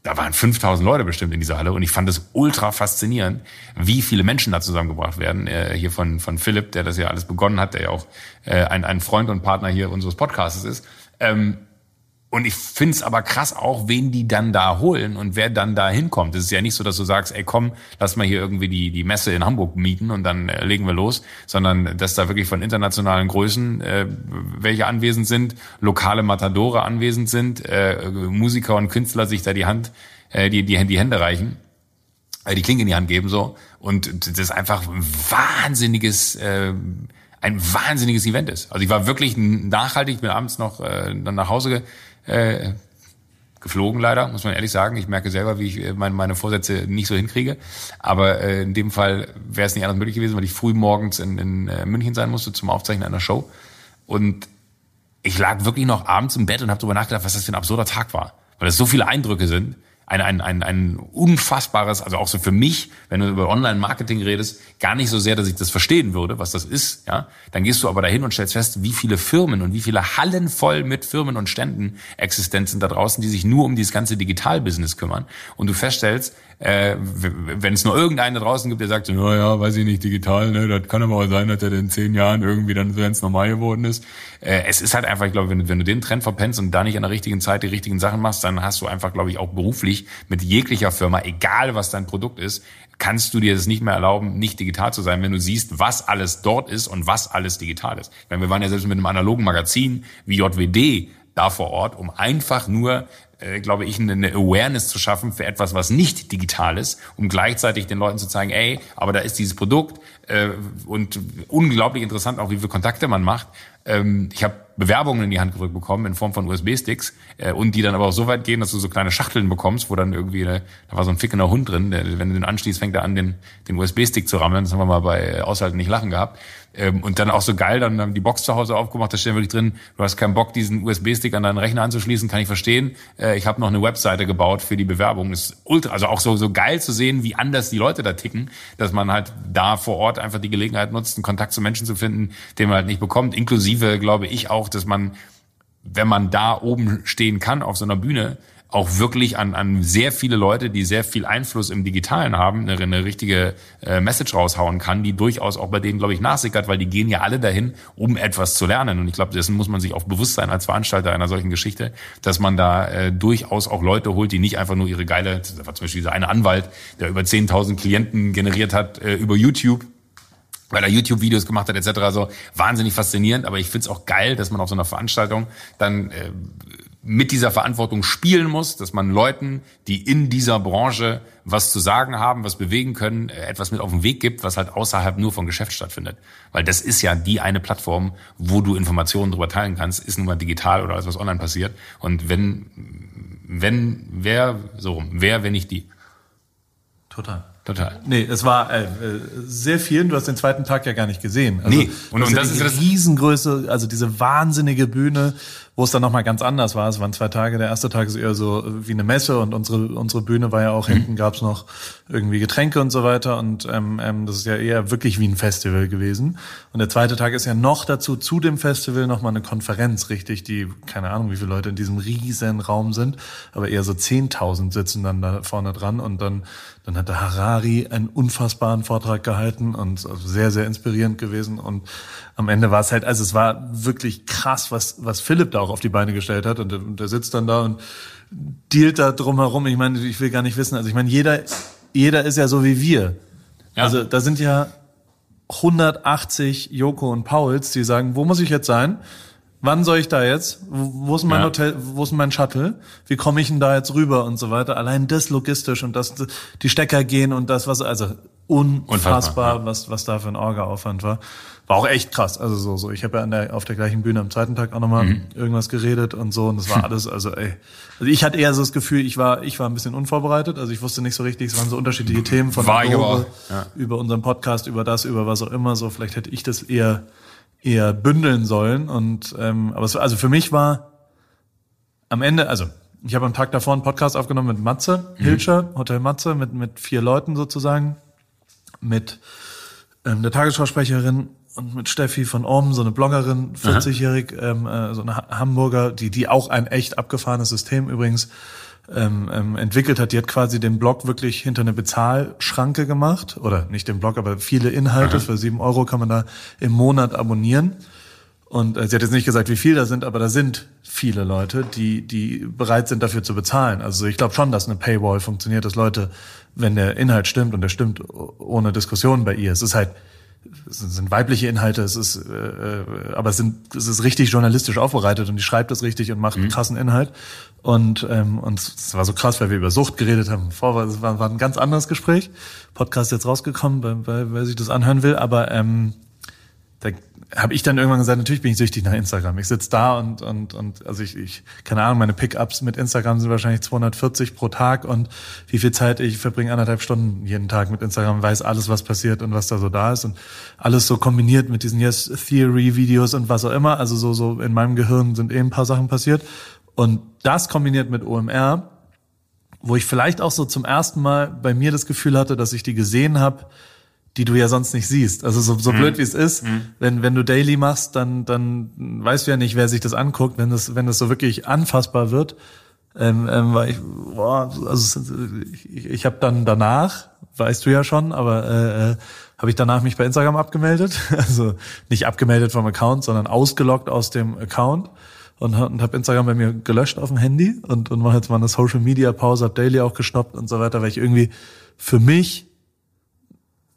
da waren 5000 Leute bestimmt in dieser Halle und ich fand es ultra faszinierend, wie viele Menschen da zusammengebracht werden. Äh, hier von, von Philipp, der das ja alles begonnen hat, der ja auch äh, ein, ein Freund und Partner hier unseres Podcasts ist. Ähm, und ich find's aber krass auch, wen die dann da holen und wer dann da hinkommt. Es ist ja nicht so, dass du sagst, ey komm, lass mal hier irgendwie die, die Messe in Hamburg mieten und dann äh, legen wir los, sondern dass da wirklich von internationalen Größen äh, welche anwesend sind, lokale Matadore anwesend sind, äh, Musiker und Künstler sich da die Hand, äh, die, die, die Hände reichen äh, die Klinge in die Hand geben so und das ist einfach ein wahnsinniges äh, ein wahnsinniges Event ist. Also ich war wirklich nachhaltig, bin abends noch äh, dann nach Hause äh, geflogen leider, muss man ehrlich sagen. Ich merke selber, wie ich äh, meine, meine Vorsätze nicht so hinkriege. Aber äh, in dem Fall wäre es nicht anders möglich gewesen, weil ich früh morgens in, in äh, München sein musste zum Aufzeichnen einer Show. Und ich lag wirklich noch abends im Bett und habe darüber nachgedacht, was das für ein absurder Tag war. Weil es so viele Eindrücke sind. Ein, ein, ein, ein unfassbares, also auch so für mich, wenn du über Online-Marketing redest, gar nicht so sehr, dass ich das verstehen würde, was das ist, ja. Dann gehst du aber dahin und stellst fest, wie viele Firmen und wie viele Hallen voll mit Firmen und Ständen existent sind da draußen, die sich nur um dieses ganze Digital-Business kümmern. Und du feststellst, äh, wenn es nur irgendeinen draußen gibt, der sagt, so, ja, weiß ich nicht, digital, ne, das kann aber auch sein, dass der in zehn Jahren irgendwie dann so ganz normal geworden ist. Äh, es ist halt einfach, ich glaube, wenn, du- wenn du den Trend verpennst und da nicht an der richtigen Zeit die richtigen Sachen machst, dann hast du einfach, glaube ich, auch beruflich mit jeglicher Firma, egal was dein Produkt ist, kannst du dir das nicht mehr erlauben, nicht digital zu sein, wenn du siehst, was alles dort ist und was alles digital ist. Ich meine, wir waren ja selbst mit einem analogen Magazin wie JWD da vor Ort, um einfach nur, äh, glaube ich, eine- Awareness zu schaffen für etwas, was nicht digital ist, um gleichzeitig den Leuten zu zeigen, ey, aber da ist dieses Produkt äh, und unglaublich interessant auch, wie viele Kontakte man macht. Ähm, ich habe Bewerbungen in die Hand gedrückt bekommen in Form von USB-Sticks äh, und die dann aber auch so weit gehen, dass du so kleine Schachteln bekommst, wo dann irgendwie, da war so ein fickender Hund drin, der, wenn du den anschließt, fängt er an, den, den USB-Stick zu rammeln. Das haben wir mal bei Aushalten nicht lachen gehabt. Ähm, und dann auch so geil, dann haben die Box zu Hause aufgemacht, da steht wirklich drin, du hast keinen Bock, diesen USB-Stick an deinen Rechner anzuschließen, kann ich verstehen. Äh, ich habe noch eine Webseite gebaut für die Bewerbung. Ist ultra, also auch so, so geil zu sehen, wie anders die Leute da ticken, dass man halt da vor Ort einfach die Gelegenheit nutzt, einen Kontakt zu Menschen zu finden, den man halt nicht bekommt. Inklusive, glaube ich, auch, dass man, wenn man da oben stehen kann auf so einer Bühne, auch wirklich an, an sehr viele Leute, die sehr viel Einfluss im Digitalen haben, eine, eine richtige äh, Message raushauen kann, die durchaus auch bei denen, glaube ich, nachsickert, weil die gehen ja alle dahin, um etwas zu lernen. Und ich glaube, dessen muss man sich auch bewusst sein als Veranstalter einer solchen Geschichte, dass man da äh, durchaus auch Leute holt, die nicht einfach nur ihre geile, zum Beispiel dieser eine Anwalt, der über 10.000 Klienten generiert hat äh, über YouTube, weil er YouTube-Videos gemacht hat etc. So wahnsinnig faszinierend, aber ich find's auch geil, dass man auf so einer Veranstaltung dann äh, mit dieser Verantwortung spielen muss, dass man Leuten, die in dieser Branche was zu sagen haben, was bewegen können, äh, etwas mit auf den Weg gibt, was halt außerhalb nur von Geschäft stattfindet. Weil das ist ja die eine Plattform, wo du Informationen darüber teilen kannst, ist nun mal digital oder alles, was online passiert. Und wenn, wenn, wer, so rum, wer, wenn nicht die. Total. Total. Nee, es war äh, äh, sehr viel. Du hast den zweiten Tag ja gar nicht gesehen. Also, Nee, und- das und das die ist das- Riesengröße, also diese wahnsinnige Bühne, wo es dann nochmal ganz anders war. Es waren zwei Tage. Der erste Tag ist eher so wie eine Messe und unsere unsere Bühne war ja auch, hinten gab's noch irgendwie Getränke und so weiter. Und ähm, ähm, das ist ja eher wirklich wie ein Festival gewesen. Und der zweite Tag ist ja noch dazu, zu dem Festival nochmal eine Konferenz, richtig, die, keine Ahnung, wie viele Leute in diesem riesen Raum sind, aber eher so 10.000 sitzen dann da vorne dran und dann dann hat der Harari einen unfassbaren Vortrag gehalten und also sehr, sehr inspirierend gewesen. Und am Ende war es halt, also es war wirklich krass, was, was Philipp da auch auf die Beine gestellt hat. Und der, und der sitzt dann da und dealt da drumherum. Ich meine, ich will gar nicht wissen. Also ich meine, jeder, jeder ist ja so wie wir. Ja. Also da sind ja 180 Joko und Pauls, die sagen, wo muss ich jetzt sein? Wann soll ich da jetzt? Wo wo ist mein Ja. Hotel? Wo ist mein Shuttle? Wie komme ich denn da jetzt rüber und so weiter? Allein das logistisch und das, die Stecker gehen und das, was, also unfassbar, Unfassbar, was, was da für ein Orga-Aufwand war. War auch echt krass. Also so, so. Ich habe ja an der, auf der gleichen Bühne am zweiten Tag auch nochmal Mhm. irgendwas geredet und so. Und das war alles, also ey. Also ich hatte eher so das Gefühl, ich war, ich war ein bisschen unvorbereitet. Also ich wusste nicht so richtig, es waren so unterschiedliche Themen von War Adobe ja. über unseren Podcast, über das, über was auch immer. So, vielleicht hätte ich das eher eher bündeln sollen. Und ähm, aber es, also für mich war am Ende, also ich habe am Tag davor einen Podcast aufgenommen mit Matze Hilscher, Hotel Matze, mit mit vier Leuten sozusagen, mit ähm, der Tagesschausprecherin und mit Steffi von Ohm, so eine Bloggerin, 40-jährig, ähm, äh, so eine ha Hamburger, die die auch ein echt abgefahrenes System übrigens ähm, ähm, entwickelt hat. Die hat quasi den Blog wirklich hinter eine Bezahlschranke gemacht. Oder nicht den Blog, aber viele Inhalte. Für sieben Euro kann man da im Monat abonnieren. Und äh, sie hat jetzt nicht gesagt, wie viel da sind, aber da sind viele Leute, die, die bereit sind, dafür zu bezahlen. Also ich glaube schon, dass eine Paywall funktioniert, dass Leute, wenn der Inhalt stimmt und der stimmt ohne Diskussion bei ihr, es ist halt, es sind weibliche Inhalte, es ist, äh, äh, aber es sind, es ist richtig journalistisch aufbereitet und die schreibt es richtig und macht einen krassen Inhalt. Und ähm, und es war so krass, weil wir über Sucht geredet haben. Vorher war, war, war ein ganz anderes Gespräch. Podcast jetzt rausgekommen, weil, weil, wer sich das anhören will, aber ähm, da habe ich dann irgendwann gesagt, natürlich bin ich süchtig nach Instagram. Ich sitz da und und und also ich, ich keine Ahnung, meine Pickups mit Instagram sind wahrscheinlich 240 pro Tag und wie viel Zeit ich verbringe anderthalb Stunden jeden Tag mit Instagram, weiß alles, was passiert und was da so da ist und alles so kombiniert mit diesen Yes Theory Videos und was auch immer. Also so so in meinem Gehirn sind eh ein paar Sachen passiert und das kombiniert mit OMR wo ich vielleicht auch so zum ersten Mal bei mir das Gefühl hatte, dass ich die gesehen habe, die du ja sonst nicht siehst. Also so, so blöd wie es ist, wenn wenn du Daily machst, dann dann weißt du ja nicht, wer sich das anguckt, wenn das wenn das so wirklich anfassbar wird. Ähm, ähm, war ich, boah, also ich, ich habe dann danach, weißt du ja schon, aber äh, äh, habe ich danach mich bei Instagram abgemeldet, also nicht abgemeldet vom Account, sondern ausgeloggt aus dem Account und, und habe Instagram bei mir gelöscht auf dem Handy und, und mache jetzt mal eine Social Media Pause, hab Daily auch gestoppt und so weiter, weil ich irgendwie für mich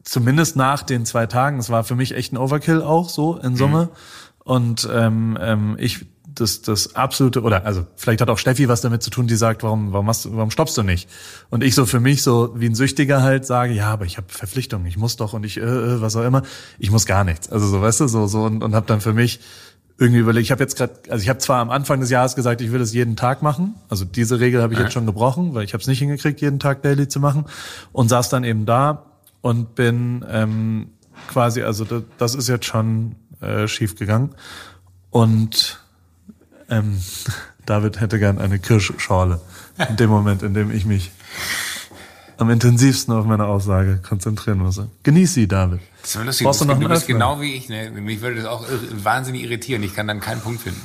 zumindest nach den zwei Tagen, es war für mich echt ein Overkill auch so in Summe und ähm, ähm, ich das das absolute oder also vielleicht hat auch Steffi was damit zu tun, die sagt, warum warum machst du, warum stoppst du nicht? Und ich so für mich so wie ein Süchtiger halt sage, ja, aber ich habe Verpflichtungen, ich muss doch und ich äh, äh, was auch immer, ich muss gar nichts. Also so weißt du so so und, und habe dann für mich irgendwie überlegt, ich habe jetzt gerade, also ich habe zwar am Anfang des Jahres gesagt, ich will es jeden Tag machen. Also diese Regel habe ich jetzt schon gebrochen, weil ich habe es nicht hingekriegt, jeden Tag Daily zu machen. Und saß dann eben da und bin ähm, quasi, also das, das ist jetzt schon äh, schief gegangen. Und ähm, David hätte gern eine Kirschschorle in dem Moment, in dem ich mich am intensivsten auf meine Aussage konzentrieren muss. Genieß sie, David. Das ist lustig. Brauchst Du, noch du bist Öffner? genau wie ich. Ne? Mich würde das auch wahnsinnig irritieren. Ich kann dann keinen Punkt finden.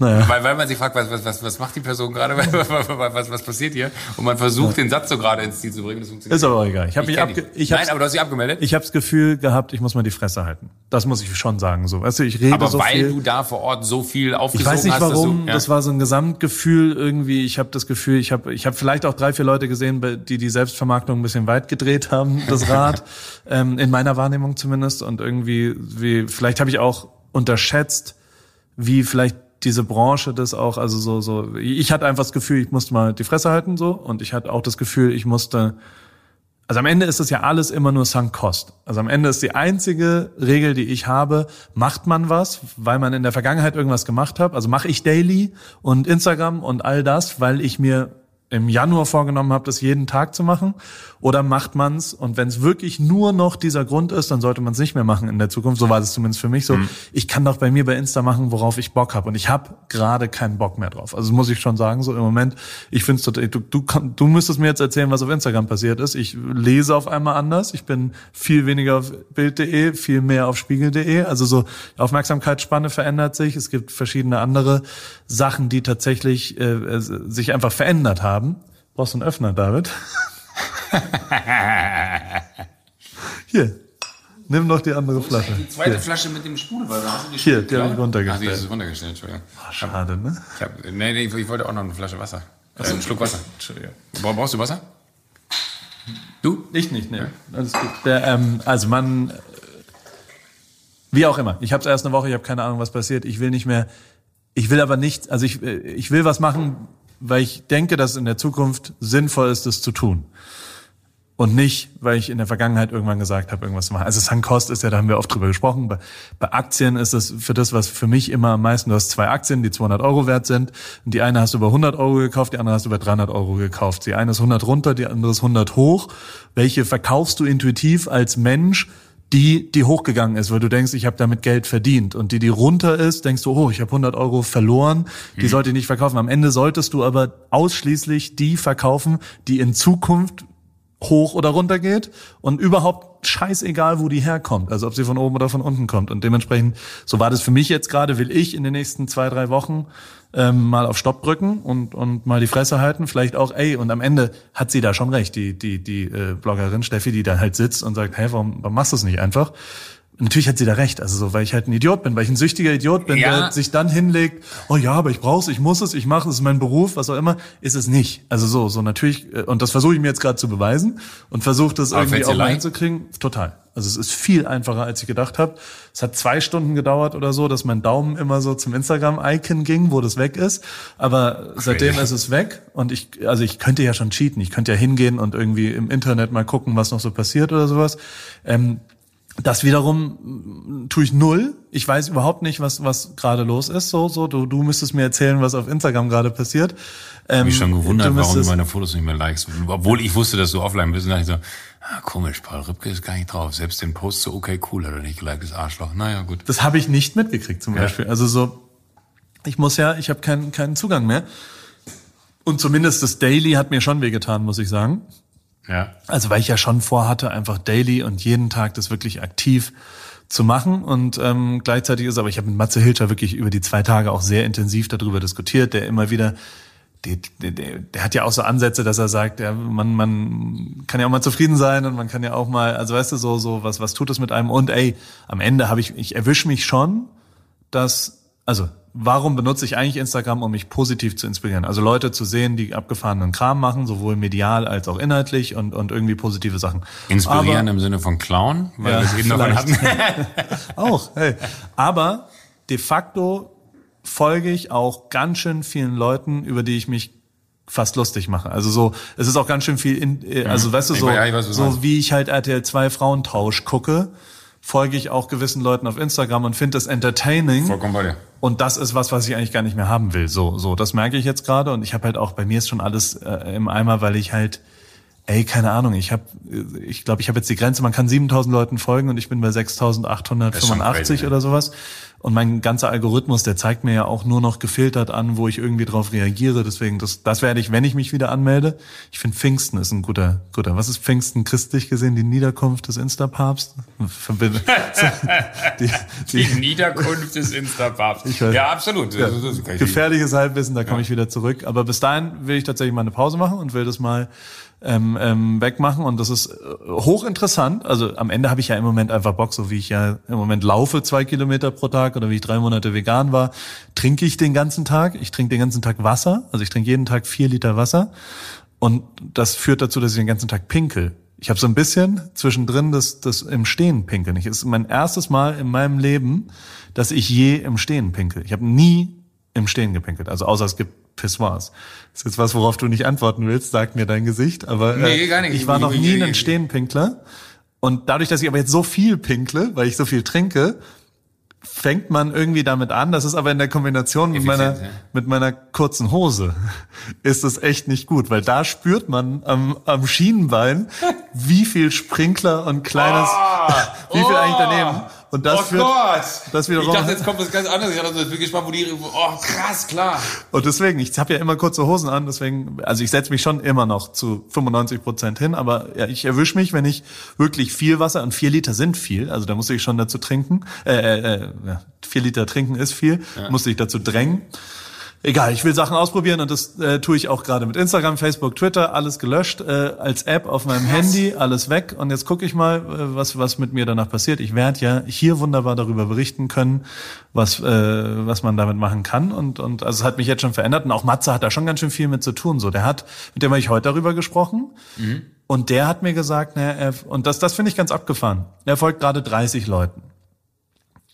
Naja. Weil, weil man sich fragt, was, was, was, was macht die Person gerade? was, was, passiert hier? Und man versucht, den Satz so gerade ins Ziel zu bringen. Das funktioniert Ist aber auch egal. Ich habe mich abge ich Nein, aber du hast dich abgemeldet. Ich habe das Gefühl gehabt, ich muss mal die Fresse halten. Das muss ich schon sagen. So, weißt du, ich rede aber so weil viel. du da vor Ort so viel ich aufgesogen weiß nicht hast, warum. du, ja. Das war so ein Gesamtgefühl irgendwie. Ich habe das Gefühl, ich habe, ich habe vielleicht auch drei, vier Leute gesehen, die die Selbstvermarktung ein bisschen weit gedreht haben, das Rad ähm, in meiner Wahrnehmung zumindest. Und irgendwie, wie vielleicht habe ich auch unterschätzt, wie vielleicht diese Branche das auch, also so, so, ich hatte einfach das Gefühl, ich musste mal die Fresse halten so und ich hatte auch das Gefühl, ich musste, also am Ende ist das ja alles immer nur Sunk Cost. Also am Ende ist die einzige Regel, die ich habe, macht man was, weil man in der Vergangenheit irgendwas gemacht hat. Also mache ich Daily und Instagram und all das, weil ich mir im Januar vorgenommen habe, das jeden Tag zu machen? Oder macht man's und wenn es wirklich nur noch dieser Grund ist, dann sollte man es nicht mehr machen in der Zukunft. So war es zumindest für mich so. Mhm. Ich kann doch bei mir bei Insta machen, worauf ich Bock habe und ich habe gerade keinen Bock mehr drauf. Also muss ich schon sagen, so im Moment, ich finde es total, du, du, du müsstest mir jetzt erzählen, was auf Instagram passiert ist. Ich lese auf einmal anders. Ich bin viel weniger auf Bild.de, viel mehr auf Spiegel.de. Also so die Aufmerksamkeitsspanne verändert sich. Es gibt verschiedene andere Sachen, die tatsächlich äh, sich einfach verändert haben. Brauchst du einen Öffner, David? Hier, nimm doch die andere Flasche. Die zweite Hier, Flasche mit dem Sprudelwasser. Hast du die Hier, die habe ich runtergestellt. Ach, die ist runtergestellt, Entschuldigung. schade, ne? Ich, hab, nee, nee, ich wollte auch noch eine Flasche Wasser. Äh, einen Schluck Wasser. Entschuldigung. Bra- Brauchst du Wasser? Du? Ich nicht, ne. Alles gut. Der, ähm, also man, wie auch immer. Ich habe es erst eine Woche, ich habe keine Ahnung, was passiert. Ich will nicht mehr, ich will aber nicht, also ich, äh, ich will was machen, weil ich denke, dass es in der Zukunft sinnvoll ist, das zu tun. Und nicht, weil ich in der Vergangenheit irgendwann gesagt habe, irgendwas zu machen. Also Sunk Cost ist ja, da haben wir oft drüber gesprochen. Bei, bei Aktien ist es für das, was für mich immer am meisten, du hast zwei Aktien, die 200 Euro wert sind. Und die eine hast du über 100 Euro gekauft, die andere hast du über 300 Euro gekauft. Die eine ist 100 runter, die andere ist 100 hoch. Welche verkaufst du intuitiv als Mensch, die, die hochgegangen ist, weil du denkst, ich habe damit Geld verdient. Und die, die runter ist, denkst du, oh, ich habe 100 Euro verloren, die sollte ich nicht verkaufen. Am Ende solltest du aber ausschließlich die verkaufen, die in Zukunft hoch oder runter geht und überhaupt scheißegal, wo die herkommt. Also ob sie von oben oder von unten kommt. Und dementsprechend, so war das für mich jetzt gerade, will ich in den nächsten zwei, drei Wochen ähm, mal auf Stopp drücken und, und mal die Fresse halten. Vielleicht auch, ey, und am Ende hat sie da schon recht, die, die, die äh, Bloggerin Steffi, die da halt sitzt und sagt, hey, warum, warum machst du es nicht einfach? Natürlich hat sie da recht, also so, weil ich halt ein Idiot bin, weil ich ein süchtiger Idiot bin, Ja. der sich dann hinlegt, oh ja, aber ich brauch's, ich muss es, ich mache es, ist mein Beruf, was auch immer, ist es nicht. Also so, so natürlich, äh, und das versuche ich mir jetzt gerade zu beweisen und versuche das Aber irgendwie auch mal hinzukriegen. Total. Also es ist viel einfacher, als ich gedacht habe. Es hat zwei Stunden gedauert oder so, dass mein Daumen immer so zum Instagram-Icon ging, wo das weg ist. Aber seitdem ist es weg und ich, also ich könnte ja schon cheaten. Ich könnte ja hingehen und irgendwie im Internet mal gucken, was noch so passiert oder sowas. Ähm, das wiederum mm, tue ich null. Ich weiß überhaupt nicht, was was gerade los ist. So so du du müsstest mir erzählen, was auf Instagram gerade passiert. Ähm, mich schon gewundert, warum du meine Fotos nicht mehr likest. Obwohl ich wusste, dass du offline bist, und dachte ich so, ah, komisch, Paul Rübke ist gar nicht drauf. Selbst den Post so, okay, cool, hat er nicht geliked, das Arschloch. Naja, gut. Das habe ich nicht mitgekriegt zum Ja. Beispiel. Also so, ich muss ja, ich habe keinen keinen Zugang mehr. Und zumindest das Daily hat mir schon wehgetan, muss ich sagen. Ja. Also weil ich ja schon vorhatte, einfach daily und jeden Tag das wirklich aktiv zu machen. Und ähm, gleichzeitig ist aber, ich habe mit Matze Hilscher wirklich über die zwei Tage auch sehr intensiv darüber diskutiert, der immer wieder, der, der, der, hat ja auch so Ansätze, dass er sagt, ja, man, man kann ja auch mal zufrieden sein und man kann ja auch mal, also weißt du, so, so, was, was tut es mit einem? Und ey, am Ende habe ich, ich erwische mich schon, dass, also warum benutze ich eigentlich Instagram, um mich positiv zu inspirieren? Also Leute zu sehen, die abgefahrenen Kram machen, sowohl medial als auch inhaltlich und, und irgendwie positive Sachen. Inspirieren Aber- im Sinne von Clown, weil Ja, wir es eben davon hatten. auch, hey. Aber de facto folge ich auch ganz schön vielen Leuten, über die ich mich fast lustig mache. Also so, es ist auch ganz schön viel, in, äh, also weißt du, so, ja, weiß, so wie ich halt RTL 2 Frauentausch gucke, folge ich auch gewissen Leuten auf Instagram und finde das entertaining. Vollkommen bei dir. Und das ist was, was ich eigentlich gar nicht mehr haben will. So, so, das merke ich jetzt gerade. Und ich habe halt auch, bei mir ist schon alles äh, im Eimer, weil ich halt, ey, keine Ahnung, ich habe, ich glaube, ich habe jetzt die Grenze, man kann 7000 Leuten folgen und ich bin bei Das ist schon 6885 crazy, ja. oder sowas. Und mein ganzer Algorithmus, der zeigt mir ja auch nur noch gefiltert an, wo ich irgendwie drauf reagiere. Deswegen, das, das werde ich, wenn ich mich wieder anmelde. Ich finde Pfingsten ist ein guter, guter. Was ist Pfingsten christlich gesehen? Die Niederkunft des Instapapst? Verbinde- die, Die Niederkunft des Instapaps. Ich weiß. Ja, absolut. Ja, gefährliches Halbwissen, da komme ich wieder zurück. Aber bis dahin will ich tatsächlich mal eine Pause machen und will das mal ähm, ähm, wegmachen. Und das ist äh, hochinteressant. Also am Ende habe ich ja im Moment einfach Bock, so wie ich ja im Moment laufe, zwei Kilometer pro Tag oder wie ich drei Monate vegan war, trinke ich den ganzen Tag. Ich trinke den ganzen Tag Wasser. Also ich trinke jeden Tag vier Liter Wasser. Und das führt dazu, dass ich den ganzen Tag pinkel. Ich habe so ein bisschen zwischendrin das, das im Stehen pinkeln. Ich ist mein erstes Mal in meinem Leben, dass ich je im Stehen pinkel. Ich habe nie im Stehen gepinkelt. Also außer es gibt Pissoirs. Das ist jetzt was, worauf du nicht antworten willst, sagt mir dein Gesicht. Aber äh, Nee, gar nicht. ich war noch nie ein Stehenpinkler. Und dadurch, dass ich aber jetzt so viel pinkle, weil ich so viel trinke, fängt man irgendwie damit an. Das ist aber in der Kombination mit meiner, ja. mit meiner kurzen Hose ist es echt nicht gut, weil da spürt man am, am Schienenbein, wie viel Sprinkler und kleines, wie viel eigentlich daneben. Und das oh führt, Gott! das wiederum. ich dachte, jetzt kommt was ganz anderes. Ich dachte, ich bin gespannt, wo die. Oh, krass, klar. Und deswegen, ich habe ja immer kurze Hosen an, deswegen, also ich setze mich schon immer noch zu 95 Prozent hin, aber ja, ich erwische mich, wenn ich wirklich viel Wasser, und vier Liter sind viel, also da muss ich schon dazu trinken, äh, äh, äh, ja, vier Liter trinken ist viel, musste ich dazu drängen. Egal, ich will Sachen ausprobieren und das äh, tue ich auch gerade mit Instagram, Facebook, Twitter, alles gelöscht, äh, als App auf meinem Handy, alles weg. Und jetzt gucke ich mal, äh, was, was mit mir danach passiert. Ich werde ja hier wunderbar darüber berichten können, was, äh, was man damit machen kann. Und, und also es hat mich jetzt schon verändert. Und auch Matze hat da schon ganz schön viel mit zu tun. So, der hat, mit dem habe ich heute darüber gesprochen. Und der hat mir gesagt, naja, er, und das, das finde ich ganz abgefahren. Er folgt gerade 30 Leuten.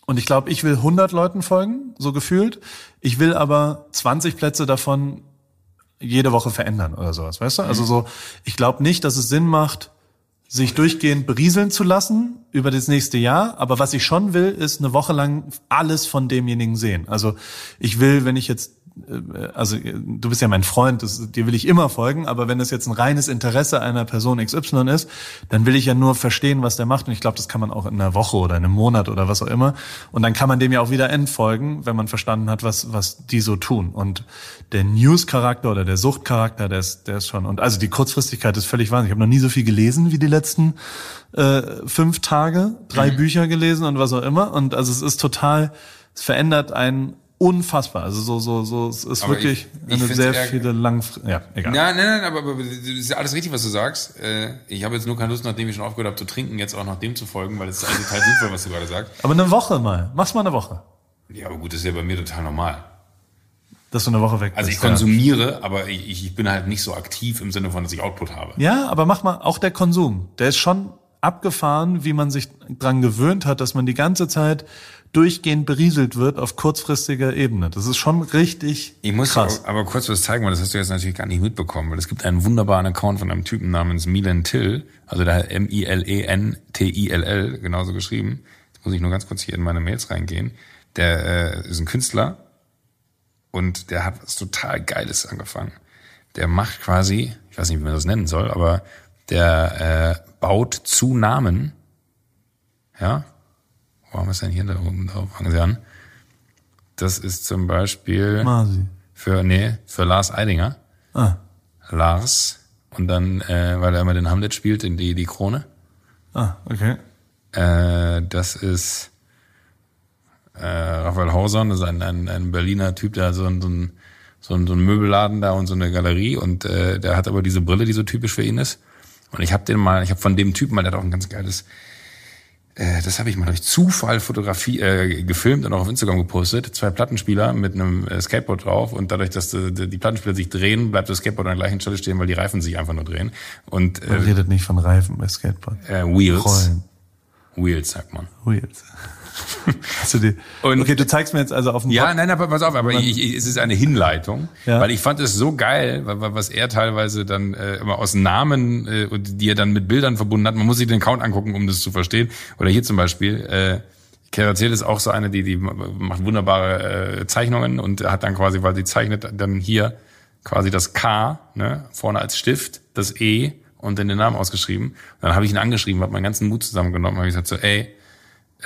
Und ich glaube, ich will 100 Leuten folgen, so gefühlt. Ich will aber 20 Plätze davon jede Woche verändern oder sowas, weißt du? Also so, ich glaube nicht, dass es Sinn macht, sich durchgehend berieseln zu lassen über das nächste Jahr. Aber was ich schon will, ist eine Woche lang alles von demjenigen sehen. Also ich will, wenn ich jetzt also äh, du bist ja mein Freund, das, dir will ich immer folgen, aber wenn das jetzt ein reines Interesse einer Person XY ist, dann will ich ja nur verstehen, was der macht. Und ich glaube, das kann man auch in einer Woche oder in einem Monat oder was auch immer. Und dann kann man dem ja auch wieder entfolgen, wenn man verstanden hat, was, was die so tun. Und der News-Charakter oder der Sucht-Charakter, der ist, der ist schon. Und also die Kurzfristigkeit ist völlig wahnsinnig. Ich habe noch nie so viel gelesen wie die letzten äh, fünf Tage, drei Bücher gelesen und was auch immer. Und also es ist total, es verändert einen unfassbar. Also so, so, so, es ist Aber wirklich ich- ich eine sehr viele langfristige, ja, egal. Nein, nein, nein, aber, aber das ist ja alles richtig, was du sagst. Äh, Ich habe jetzt nur keine Lust, nachdem ich schon aufgehört habe zu trinken, jetzt auch nach dem zu folgen, weil das ist eigentlich total sinnvoll, was du gerade sagst. Aber eine Woche mal. Mach's mal eine Woche. Ja, aber gut, das ist ja bei mir total normal. Dass du eine Woche weg bist. Also ich ja. konsumiere, aber ich, ich bin halt nicht so aktiv im Sinne von, dass ich Output habe. Ja, aber mach mal, auch der Konsum, der ist schon abgefahren, wie man sich dran gewöhnt hat, dass man die ganze Zeit durchgehend berieselt wird auf kurzfristiger Ebene. Das ist schon richtig Ich muss krass. aber, kurz was zeigen, weil das hast du jetzt natürlich gar nicht mitbekommen, weil es gibt einen wunderbaren Account von einem Typen namens Milan Till, also der E M-I-L-E-N-T-I-L-L, genauso geschrieben. Jetzt muss ich nur ganz kurz hier in meine Mails reingehen. Der äh, ist ein Künstler und der hat was total Geiles angefangen. Der macht quasi, ich weiß nicht, wie man das nennen soll, aber der äh, baut zu Namen, ja, wo haben wir es denn hier? Da oben, da fangen sie an. Das ist zum Beispiel Masi. für, nee, für Lars Eidinger. Ah, Lars. Und dann, äh, weil er immer den Hamlet spielt, in die, die Krone. ah, okay. Äh, das ist äh, Raphael Hauser, das ist ein, ein, ein Berliner Typ, der hat so ein, so, ein, so, ein, so ein Möbelladen da und so eine Galerie und äh, der hat aber diese Brille, die so typisch für ihn ist. Und ich habe den mal, ich habe von dem Typen mal, der hat auch ein ganz geiles, äh, das habe ich mal durch Zufall Fotografie äh, gefilmt und auch auf Instagram gepostet. Zwei Plattenspieler mit einem äh, Skateboard drauf und dadurch, dass die, die Plattenspieler sich drehen, bleibt das Skateboard an der gleichen Stelle stehen, weil die Reifen sich einfach nur drehen. Und Man äh, redet nicht von Reifen bei Skateboard. äh, Wheels, Rollen. Wheels sagt man. Wheels. Und- okay, du zeigst mir jetzt also auf dem Ja, Pod- nein, aber pass auf, aber ich, ich, es ist eine Hinleitung, Ja. weil ich fand es so geil, was er teilweise dann äh, immer aus Namen, äh, und die er dann mit Bildern verbunden hat. Man muss sich den Account angucken, um das zu verstehen. Oder hier zum Beispiel, äh, Kerazil ist auch so eine, die, die macht wunderbare äh, Zeichnungen und hat dann quasi, weil sie zeichnet, dann hier quasi das K, ne, vorne als Stift, das E und dann den Namen ausgeschrieben. Dann habe ich ihn angeschrieben, habe meinen ganzen Mut zusammengenommen, habe gesagt so, ey,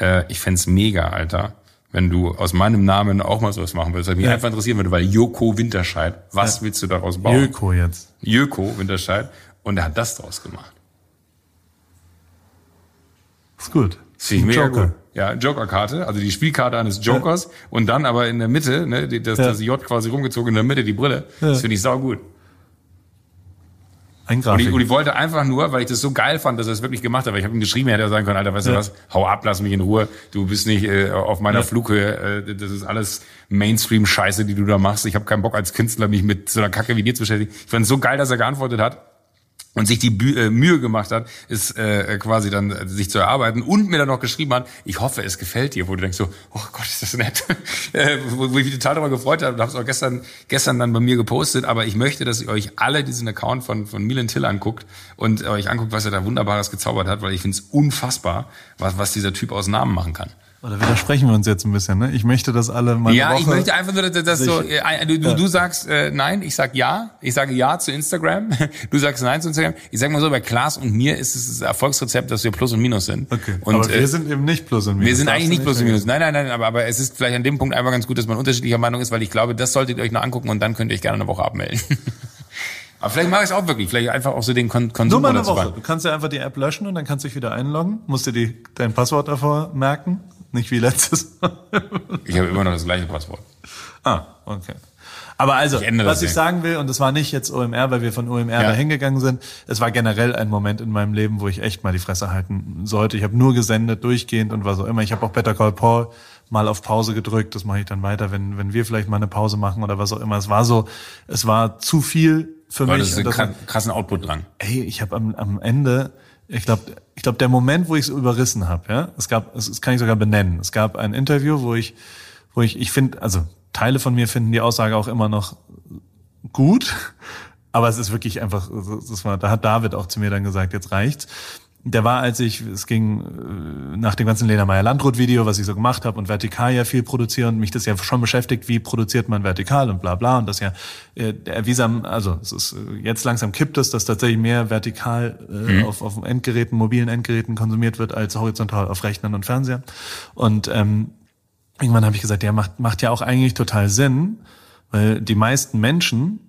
äh, ich fänd's mega, Alter, wenn du aus meinem Namen auch mal sowas machen würdest. Das mich Ja. einfach interessieren würde, weil Joko Winterscheid, was willst du daraus bauen? Jöko jetzt. Joko Winterscheid. Und er hat das draus gemacht. Ist gut. Finde ich mega Joker. gut. Ja, Joker-Karte, also die Spielkarte eines Jokers und dann aber in der Mitte, ne, das, Ja. das J quasi rumgezogen in der Mitte, die Brille. Das finde ich sau gut. Ein Und Grafik. ich, und ich wollte einfach nur, weil ich das so geil fand, dass er es wirklich gemacht hat, weil ich habe ihm geschrieben, er hätte sagen können, Alter, weißt du Ja. was, hau ab, lass mich in Ruhe, du bist nicht äh, auf meiner Ja. Flughöhe, äh, das ist alles Mainstream-Scheiße, die du da machst. Ich habe keinen Bock als Künstler, mich mit so einer Kacke wie dir zu beschäftigen. Ich fand es so geil, dass er geantwortet hat und sich die Bü äh, Mühe gemacht hat, es äh, quasi dann äh, sich zu erarbeiten und mir dann noch geschrieben hat, ich hoffe, es gefällt dir, wo du denkst so, oh Gott, ist das nett, äh, wo, wo ich mich total darüber gefreut habe, habe es auch gestern gestern dann bei mir gepostet, aber ich möchte, dass ihr euch alle diesen Account von von Milan Till anguckt und euch anguckt, was er da wunderbares gezaubert hat, weil ich finde es unfassbar, was was dieser Typ aus Namen machen kann. Oder widersprechen wir uns jetzt ein bisschen, ne? Ich möchte, dass alle mal Ja, ich möchte einfach nur, dass, so, äh, du, du, du sagst äh, nein, ich sag ja, ich sage ja zu Instagram, du sagst nein zu Instagram. Ich sag mal so, bei Klaas und mir ist es das Erfolgsrezept, dass wir Plus und Minus sind. Okay. Und, aber wir äh, sind eben nicht Plus und Minus. wir sind eigentlich nicht Plus und. Minus. Nein, nein, nein, aber, aber es ist vielleicht an dem Punkt einfach ganz gut, dass man unterschiedlicher Meinung ist, weil ich glaube, das solltet ihr euch noch angucken und dann könnt ihr euch gerne eine Woche abmelden. aber vielleicht mache ich es auch wirklich, vielleicht einfach auch so den Kon Nur Konsum mal eine Woche. Du kannst ja einfach die App löschen und dann kannst du dich wieder einloggen. Musst dir die, dein Passwort davor merken. Nicht wie letztes Mal. Ich habe immer noch das gleiche Passwort. ah, okay. Aber also, Ich was ich sagen will, und das war nicht jetzt OMR, weil wir von OMR Ja. da hingegangen sind, es war generell ein Moment in meinem Leben, wo ich echt mal die Fresse halten sollte. Ich habe nur gesendet, durchgehend und was auch immer. Ich habe auch Better Call Paul mal auf Pause gedrückt. Das mache ich dann weiter, wenn, wenn wir vielleicht mal eine Pause machen oder was auch immer. Es war so, es war zu viel für Weil mich. das ist ein krassen Output dran. ey, ich habe am, am Ende, ich glaube, ich glaube, der Moment, wo ich es überrissen habe, ja, es gab, es, das kann ich sogar benennen. Es gab ein Interview, wo ich, wo ich, ich finde, also Teile von mir finden die Aussage auch immer noch gut, aber es ist wirklich einfach, das war, da hat David auch zu mir dann gesagt, jetzt reicht's. Der war, als ich, es ging äh, nach dem ganzen Lena Meyer Landrut Video, was ich so gemacht habe und vertikal ja viel produzieren und mich das ja schon beschäftigt, wie produziert man vertikal und bla bla und das ja, äh, der wie sam- also es ist äh, jetzt langsam kippt es, dass tatsächlich mehr vertikal äh, auf, auf Endgeräten, mobilen Endgeräten konsumiert wird als horizontal auf Rechnern und Fernseher und ähm, irgendwann habe ich gesagt, ja, macht, macht ja auch eigentlich total Sinn, weil die meisten Menschen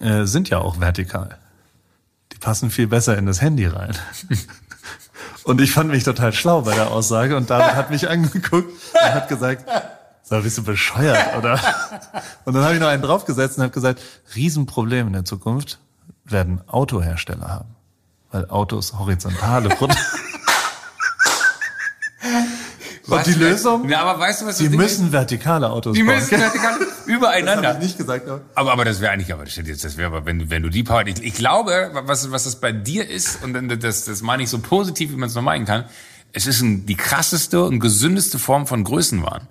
äh, sind ja auch vertikal. Die passen viel besser in das Handy rein. Und ich fand mich total schlau bei der Aussage und David hat mich angeguckt und hat gesagt, so, bist du bescheuert, oder? Und dann habe ich noch einen draufgesetzt und habe gesagt, Riesenproblem in der Zukunft werden Autohersteller haben. Weil Autos horizontale Produkte. Und die Lösung? Ja, aber weißt du, was das Die Ding müssen vertikale Autos ist? Die bauen. müssen vertikal das übereinander. habe ich nicht gesagt. Aber Aber, aber das wäre eigentlich, aber das jetzt, das wäre aber, wenn du, wenn du die Power, ich, ich glaube, was, was das bei dir ist, und dann, das, das meine ich so positiv, wie man es nur meinen kann, es ist ein, die krasseste und gesündeste Form von Größenwahn.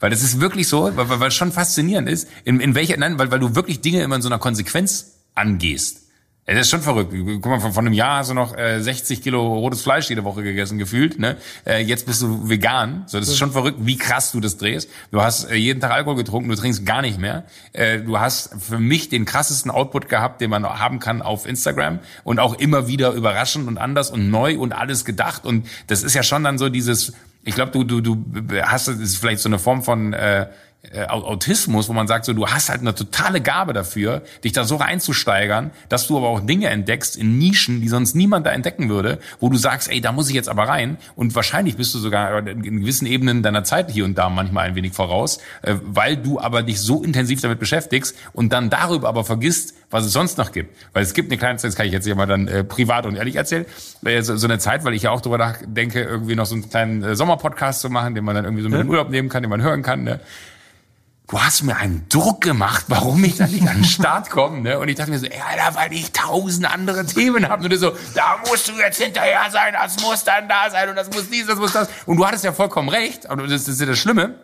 Weil das ist wirklich so, weil, weil, weil es schon faszinierend ist, in, in welcher, nein, weil, weil du wirklich Dinge immer in so einer Konsequenz angehst. Das ist schon verrückt. Guck mal, von, von einem Jahr hast du noch äh, 60 Kilo rotes Fleisch jede Woche gegessen, gefühlt. Ne? Äh, jetzt bist du vegan. So, das ist schon verrückt, wie krass du das drehst. Du hast äh, jeden Tag Alkohol getrunken, du trinkst gar nicht mehr. Äh, du hast für mich den krassesten Output gehabt, den man haben kann auf Instagram. Und auch immer wieder überraschend und anders und neu und alles gedacht. Und das ist ja schon dann so dieses, ich glaube, du, du, du hast, das ist vielleicht so eine Form von... Äh, äh, Au- Autismus, wo man sagt, so du hast halt eine totale Gabe dafür, dich da so reinzusteigern, dass du aber auch Dinge entdeckst in Nischen, die sonst niemand da entdecken würde, wo du sagst, ey, da muss ich jetzt aber rein. Und wahrscheinlich bist du sogar in gewissen Ebenen deiner Zeit hier und da manchmal ein wenig voraus, äh, weil du aber dich so intensiv damit beschäftigst und dann darüber aber vergisst, was es sonst noch gibt. Weil es gibt eine kleine Zeit, das kann ich jetzt hier mal dann äh, privat und ehrlich erzählen, äh, so, so eine Zeit, weil ich ja auch darüber nachdenke, irgendwie noch so einen kleinen äh, Sommerpodcast zu machen, den man dann irgendwie so mit in den Urlaub nehmen kann, den man hören kann. Ne? Du hast mir einen Druck gemacht, warum ich da nicht an den Start komme. Ne? Und ich dachte mir so, ey, Alter, weil ich tausend andere Themen habe. Und du so, da musst du jetzt hinterher sein, das muss dann da sein und das muss dies, das muss das. Und du hattest ja vollkommen recht. Und das ist ja das Schlimme.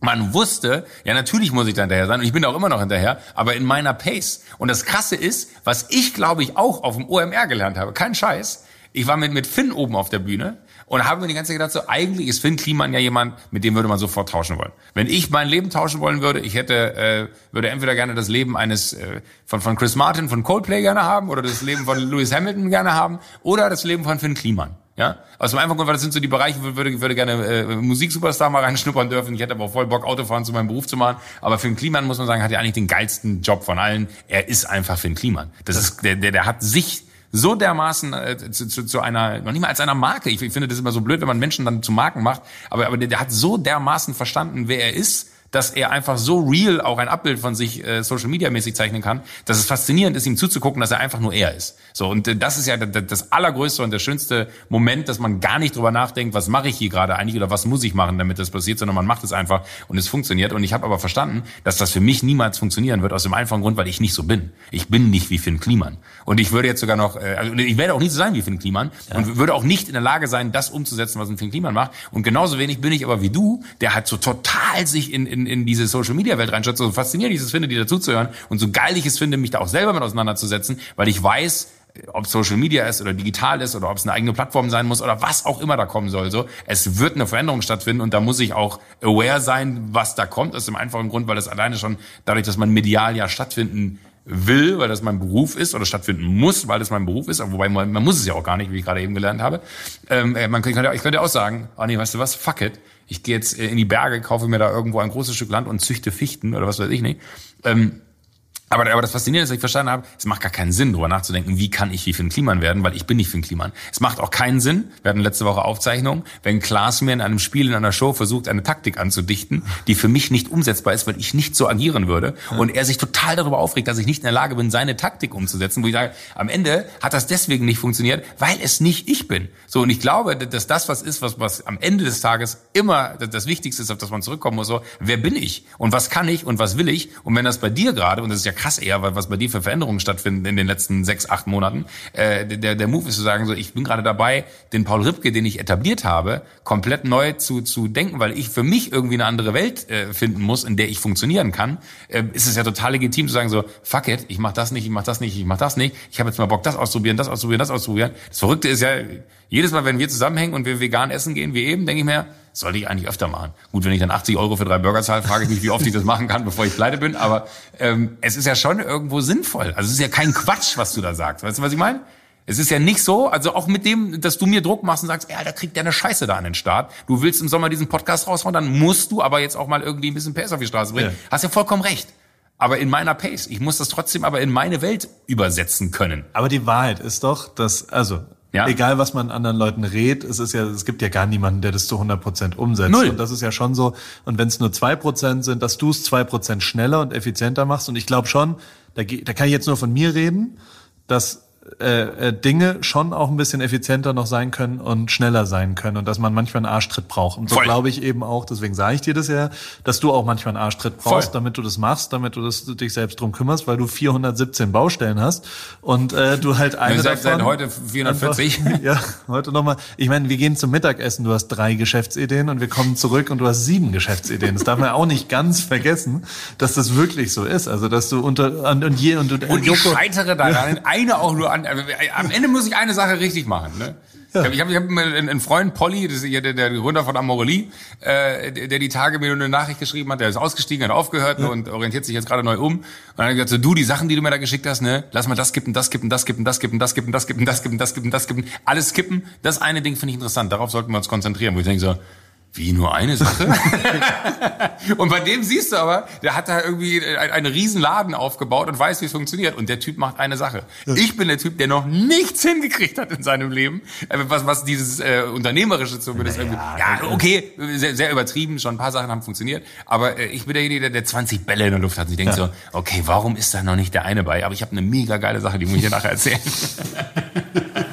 Man wusste, ja natürlich muss ich da hinterher sein und ich bin auch immer noch hinterher, aber in meiner Pace. Und das Krasse ist, was ich glaube ich auch auf dem OMR gelernt habe, kein Scheiß, ich war mit, mit Finn oben auf der Bühne und habe mir die ganze Zeit gedacht, so eigentlich ist Finn Kliman ja jemand, mit dem würde man sofort tauschen wollen. Wenn ich mein Leben tauschen wollen würde, ich hätte, äh, würde entweder gerne das Leben eines äh, von, von Chris Martin, von Coldplay gerne haben oder das Leben von Lewis Hamilton gerne haben oder das Leben von Finn Kliman. Ja, aus dem einfachen Grund, weil das sind so die Bereiche, wo ich würde, würde gerne äh, Musiksuperstar mal reinschnuppern dürfen. Ich hätte aber auch voll Bock, Autofahren zu meinem Beruf zu machen. Aber Finn Kliman, muss man sagen, hat ja eigentlich den geilsten Job von allen. Er ist einfach Finn Kliman. Das ist, der, der, der hat sich so dermaßen äh, zu, zu, zu einer, noch nicht mal als einer Marke. Ich, ich finde das immer so blöd, wenn man Menschen dann zu Marken macht. Aber, aber der, der hat so dermaßen verstanden, wer er ist, dass er einfach so real auch ein Abbild von sich äh, Social Media mäßig zeichnen kann, dass es faszinierend ist, ihm zuzugucken, dass er einfach nur er ist. So und äh, das ist ja das, allergrößte und der schönste Moment, dass man gar nicht drüber nachdenkt, was mache ich hier gerade eigentlich oder was muss ich machen, damit das passiert, sondern man macht es einfach und es funktioniert. Und ich habe aber verstanden, dass das für mich niemals funktionieren wird aus dem einfachen Grund, weil ich nicht so bin. Ich bin nicht wie Finn Kliman und ich würde jetzt sogar noch, äh, also ich werde auch nicht so sein wie Finn Kliman und würde auch nicht in der Lage sein, das umzusetzen, was ein Finn Kliman macht. Und genauso wenig bin ich aber wie du, der halt so total sich in, in, in diese Social Media Welt reinschaut, so faszinierend ich es finde, die dazuzuhören und so geil ich es finde, mich da auch selber mit auseinanderzusetzen, weil ich weiß, ob Social Media ist oder digital ist oder ob es eine eigene Plattform sein muss oder was auch immer da kommen soll. So, es wird eine Veränderung stattfinden und da muss ich auch aware sein, was da kommt. Aus dem einfachen Grund, weil das alleine schon dadurch, dass man medial ja stattfinden will, weil das mein Beruf ist oder stattfinden muss, weil das mein Beruf ist, wobei man, man muss es ja auch gar nicht, wie ich gerade eben gelernt habe. Ähm, äh, man könnte, ich könnte auch sagen, oh nee, weißt du was, fuck it, ich gehe jetzt äh, in die Berge, kaufe mir da irgendwo ein großes Stück Land und züchte Fichten oder was weiß ich nicht. Ähm, aber, aber das Faszinierende ist, dass ich verstanden habe, es macht gar keinen Sinn, darüber nachzudenken, wie kann ich wie für ein Kliman werden, weil ich bin nicht für ein Kliman. Es macht auch keinen Sinn, wir hatten letzte Woche Aufzeichnungen, wenn Klaas mir in einem Spiel, in einer Show versucht, eine Taktik anzudichten, die für mich nicht umsetzbar ist, weil ich nicht so agieren würde. Und er sich total darüber aufregt, dass ich nicht in der Lage bin, seine Taktik umzusetzen, wo ich sage, am Ende hat das deswegen nicht funktioniert, weil es nicht ich bin. So, und ich glaube, dass das was ist, was, was am Ende des Tages immer das Wichtigste ist, auf das man zurückkommen muss, so, wer bin ich? Und was kann ich? Und was will ich? Und wenn das bei dir gerade, und das ist ja krass eher, was bei dir für Veränderungen stattfinden in den letzten sechs, acht Monaten. Äh, der, der Move ist zu sagen, so ich bin gerade dabei, den Paul Ripke, den ich etabliert habe, komplett neu zu, zu denken, weil ich für mich irgendwie eine andere Welt äh, finden muss, in der ich funktionieren kann. Äh, ist es ja total legitim zu sagen, so, fuck it, ich mach das nicht, ich mach das nicht, ich mach das nicht. Ich habe jetzt mal Bock, das auszuprobieren, das auszuprobieren, das auszuprobieren. Das Verrückte ist ja, jedes Mal, wenn wir zusammenhängen und wir vegan essen gehen, wie eben, denke ich mir, sollte ich eigentlich öfter machen. Gut, wenn ich dann 80 Euro für drei Burger zahle, frage ich mich, wie oft ich das machen kann, bevor ich pleite bin. Aber ähm, es ist ja schon irgendwo sinnvoll. Also es ist ja kein Quatsch, was du da sagst. Weißt du, was ich meine? Es ist ja nicht so, also auch mit dem, dass du mir Druck machst und sagst, ja, da kriegt der eine Scheiße da an den Start. Du willst im Sommer diesen Podcast raushauen, dann musst du aber jetzt auch mal irgendwie ein bisschen PS auf die Straße bringen. Ja. Hast ja vollkommen recht. Aber in meiner Pace. Ich muss das trotzdem aber in meine Welt übersetzen können. Aber die Wahrheit ist doch, dass, also ja. Egal, was man anderen Leuten redet, es ist ja, es gibt ja gar niemanden, der das zu 100 Prozent umsetzt. Null. Und das ist ja schon so. Und wenn es nur zwei Prozent sind, dass du es zwei Prozent schneller und effizienter machst. Und ich glaube schon, da, da kann ich jetzt nur von mir reden, dass äh, äh, Dinge schon auch ein bisschen effizienter noch sein können und schneller sein können und dass man manchmal einen Arschtritt braucht. Und so glaube ich eben auch, deswegen sage ich dir das ja, dass du auch manchmal einen Arschtritt brauchst, Voll. damit du das machst, damit du das, dich selbst drum kümmerst, weil du 417 Baustellen hast und äh, du halt eine davon... Seit heute 440. Einfach, ja, heute nochmal. Ich meine, wir gehen zum Mittagessen, du hast drei Geschäftsideen und wir kommen zurück und du hast sieben Geschäftsideen. Das darf man auch nicht ganz vergessen, dass das wirklich so ist. Also, dass du unter... Und, und, je, und, und, und ich scheitere daran, eine auch nur an äh, am Ende muss ich eine Sache richtig machen. Ne? Ja. Ich habe ich hab einen Freund, Polly, das ist der, der Gründer von Amorelie, äh, der die Tage mir eine Nachricht geschrieben hat, der ist ausgestiegen, hat aufgehört ja. und orientiert sich jetzt gerade neu um. Und dann hat gesagt, so, du, die Sachen, die du mir da geschickt hast, ne, lass mal das kippen, das kippen, das kippen, das kippen, das kippen, das kippen, das kippen, das kippen, das kippen, alles kippen. Das eine Ding finde ich interessant, darauf sollten wir uns konzentrieren, wo ich denke so, wie nur eine Sache? und bei dem siehst du aber, der hat da irgendwie einen riesen Laden aufgebaut und weiß, wie es funktioniert. Und der Typ macht eine Sache. Ich bin der Typ, der noch nichts hingekriegt hat in seinem Leben, äh, was, was dieses äh, Unternehmerische zumindest naja, irgendwie. Ja, okay, sehr, sehr übertrieben, schon ein paar Sachen haben funktioniert. Aber äh, ich bin derjenige, der, der 20 Bälle in der Luft hat. Und ich denke ja. so, okay, warum ist da noch nicht der eine bei? Aber ich habe eine mega geile Sache, die muss ich dir nachher erzählen.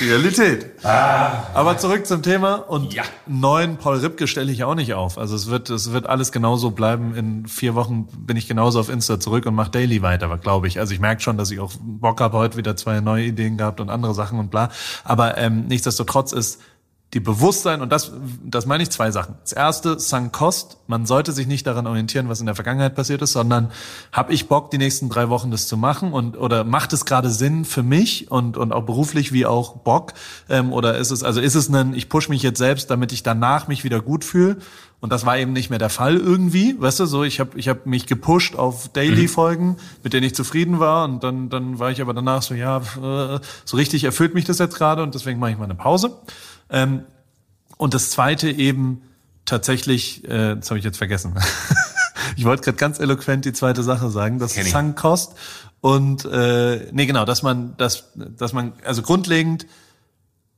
Realität. Ah. Aber zurück zum Thema und ja. neuen Paul Ripke stelle ich auch nicht auf. Also es wird, es wird alles genauso bleiben. In vier Wochen bin ich genauso auf Insta zurück und mache Daily weiter, glaube ich. Also ich merke schon, dass ich auch Bock habe, heute wieder zwei neue Ideen gehabt und andere Sachen und bla. Aber ähm, nichtsdestotrotz ist die Bewusstsein, und das, das meine ich zwei Sachen. Das erste, Sunk Cost. Man sollte sich nicht daran orientieren, was in der Vergangenheit passiert ist, sondern habe ich Bock, die nächsten drei Wochen das zu machen und oder macht es gerade Sinn für mich und und auch beruflich wie auch Bock ähm, oder ist es also ist es ein, ich push mich jetzt selbst, damit ich danach mich wieder gut fühle und das war eben nicht mehr der Fall irgendwie, weißt du, so ich habe ich habe mich gepusht auf Daily Folgen, mit denen ich zufrieden war und dann dann war ich aber danach so ja, äh, so richtig erfüllt mich das jetzt gerade und deswegen mache ich mal eine Pause. Ähm, und das zweite eben tatsächlich, äh, das habe ich jetzt vergessen. ich wollte gerade ganz eloquent die zweite Sache sagen, das ist Sunk Cost. Und äh, nee, genau, dass man, dass, dass man, also grundlegend,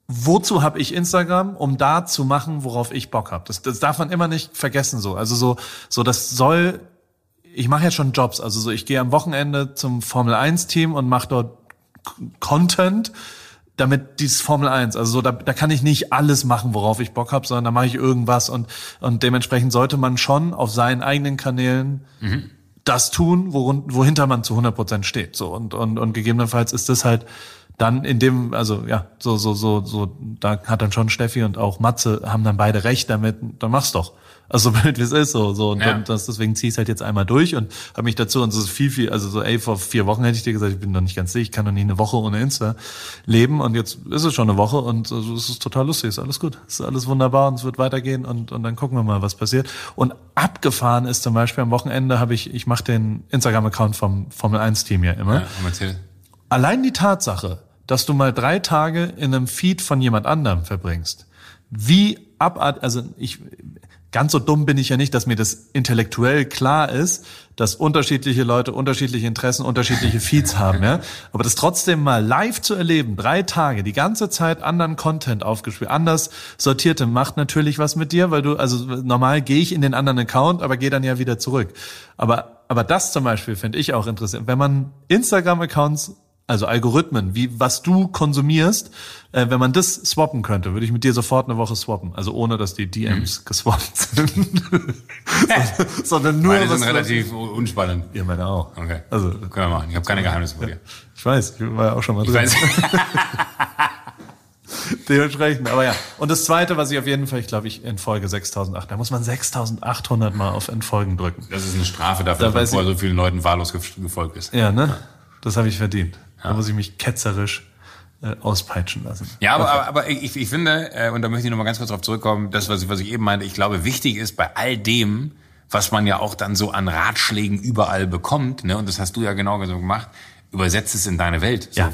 wozu habe ich Instagram, um da zu machen, worauf ich Bock habe. Das, das darf man immer nicht vergessen so. Also so, so das soll, ich mache ja schon Jobs, also so ich gehe am Wochenende zum Formel 1 Team und mache dort Content damit dieses Formel 1, also so, da, da kann ich nicht alles machen, worauf ich Bock habe, sondern da mache ich irgendwas und, und dementsprechend sollte man schon auf seinen eigenen Kanälen mhm. das tun, worun, wohinter man zu 100 Prozent steht. So und, und, und gegebenenfalls ist das halt dann in dem, also ja, so, so, so, so, da hat dann schon Steffi und auch Matze haben dann beide recht damit, dann mach's doch. Also so blöd wie es ist, so, so. Und Ja. dann, das, deswegen zieh ich halt jetzt einmal durch und habe mich dazu, und so ist viel, viel, also so, ey, vor vier Wochen hätte ich dir gesagt, ich bin noch nicht ganz sicher, ich kann noch nicht eine Woche ohne Insta leben und jetzt ist es schon eine Woche und also, es ist total lustig, ist alles gut, ist alles wunderbar und es wird weitergehen und, und dann gucken wir mal, was passiert. Und abgefahren ist zum Beispiel am Wochenende habe ich, ich mache den Instagram-Account vom Formel 1-Team ja immer Ja, allein die Tatsache, dass du mal drei Tage in einem Feed von jemand anderem verbringst, wie abart, also ich, ganz so dumm bin ich ja nicht, dass mir das intellektuell klar ist, dass unterschiedliche Leute unterschiedliche Interessen, unterschiedliche Feeds haben, ja. Aber das trotzdem mal live zu erleben, drei Tage, die ganze Zeit anderen Content aufgespielt, anders sortierte, macht natürlich was mit dir, weil du, also normal gehe ich in den anderen Account, aber gehe dann ja wieder zurück. Aber, aber das zum Beispiel finde ich auch interessant. Wenn man Instagram-Accounts also Algorithmen, wie was du konsumierst, äh, wenn man das swappen könnte, würde ich mit dir sofort eine Woche swappen. Also ohne, dass die DMs geswappt sind. sondern, nur Meine sind relativ unspannend. Ja, meine auch. Okay. Also Können wir machen. Ich habe keine Geheimnisse vor dir. ich weiß, ich war ja auch schon mal Ich drin. weiß. Dementsprechend, aber ja. Und das zweite, was ich auf jeden Fall, ich glaube, ich in Folge 6008, da muss man 6800 mal auf Entfolgen drücken. Das ist eine Strafe dafür, Da dass man vor so vielen Leuten wahllos gef- gefolgt ist. Ja, ne? Das habe ich verdient. Da muss ich mich ketzerisch äh, auspeitschen lassen. Ja, aber, aber, aber ich, ich finde, äh, und da möchte ich noch mal ganz kurz drauf zurückkommen, das, was ich, was ich eben meinte, ich glaube, wichtig ist bei all dem, was man ja auch dann so an Ratschlägen überall bekommt, ne, und das hast du ja genau so gemacht, übersetzt es in deine Welt. Ja.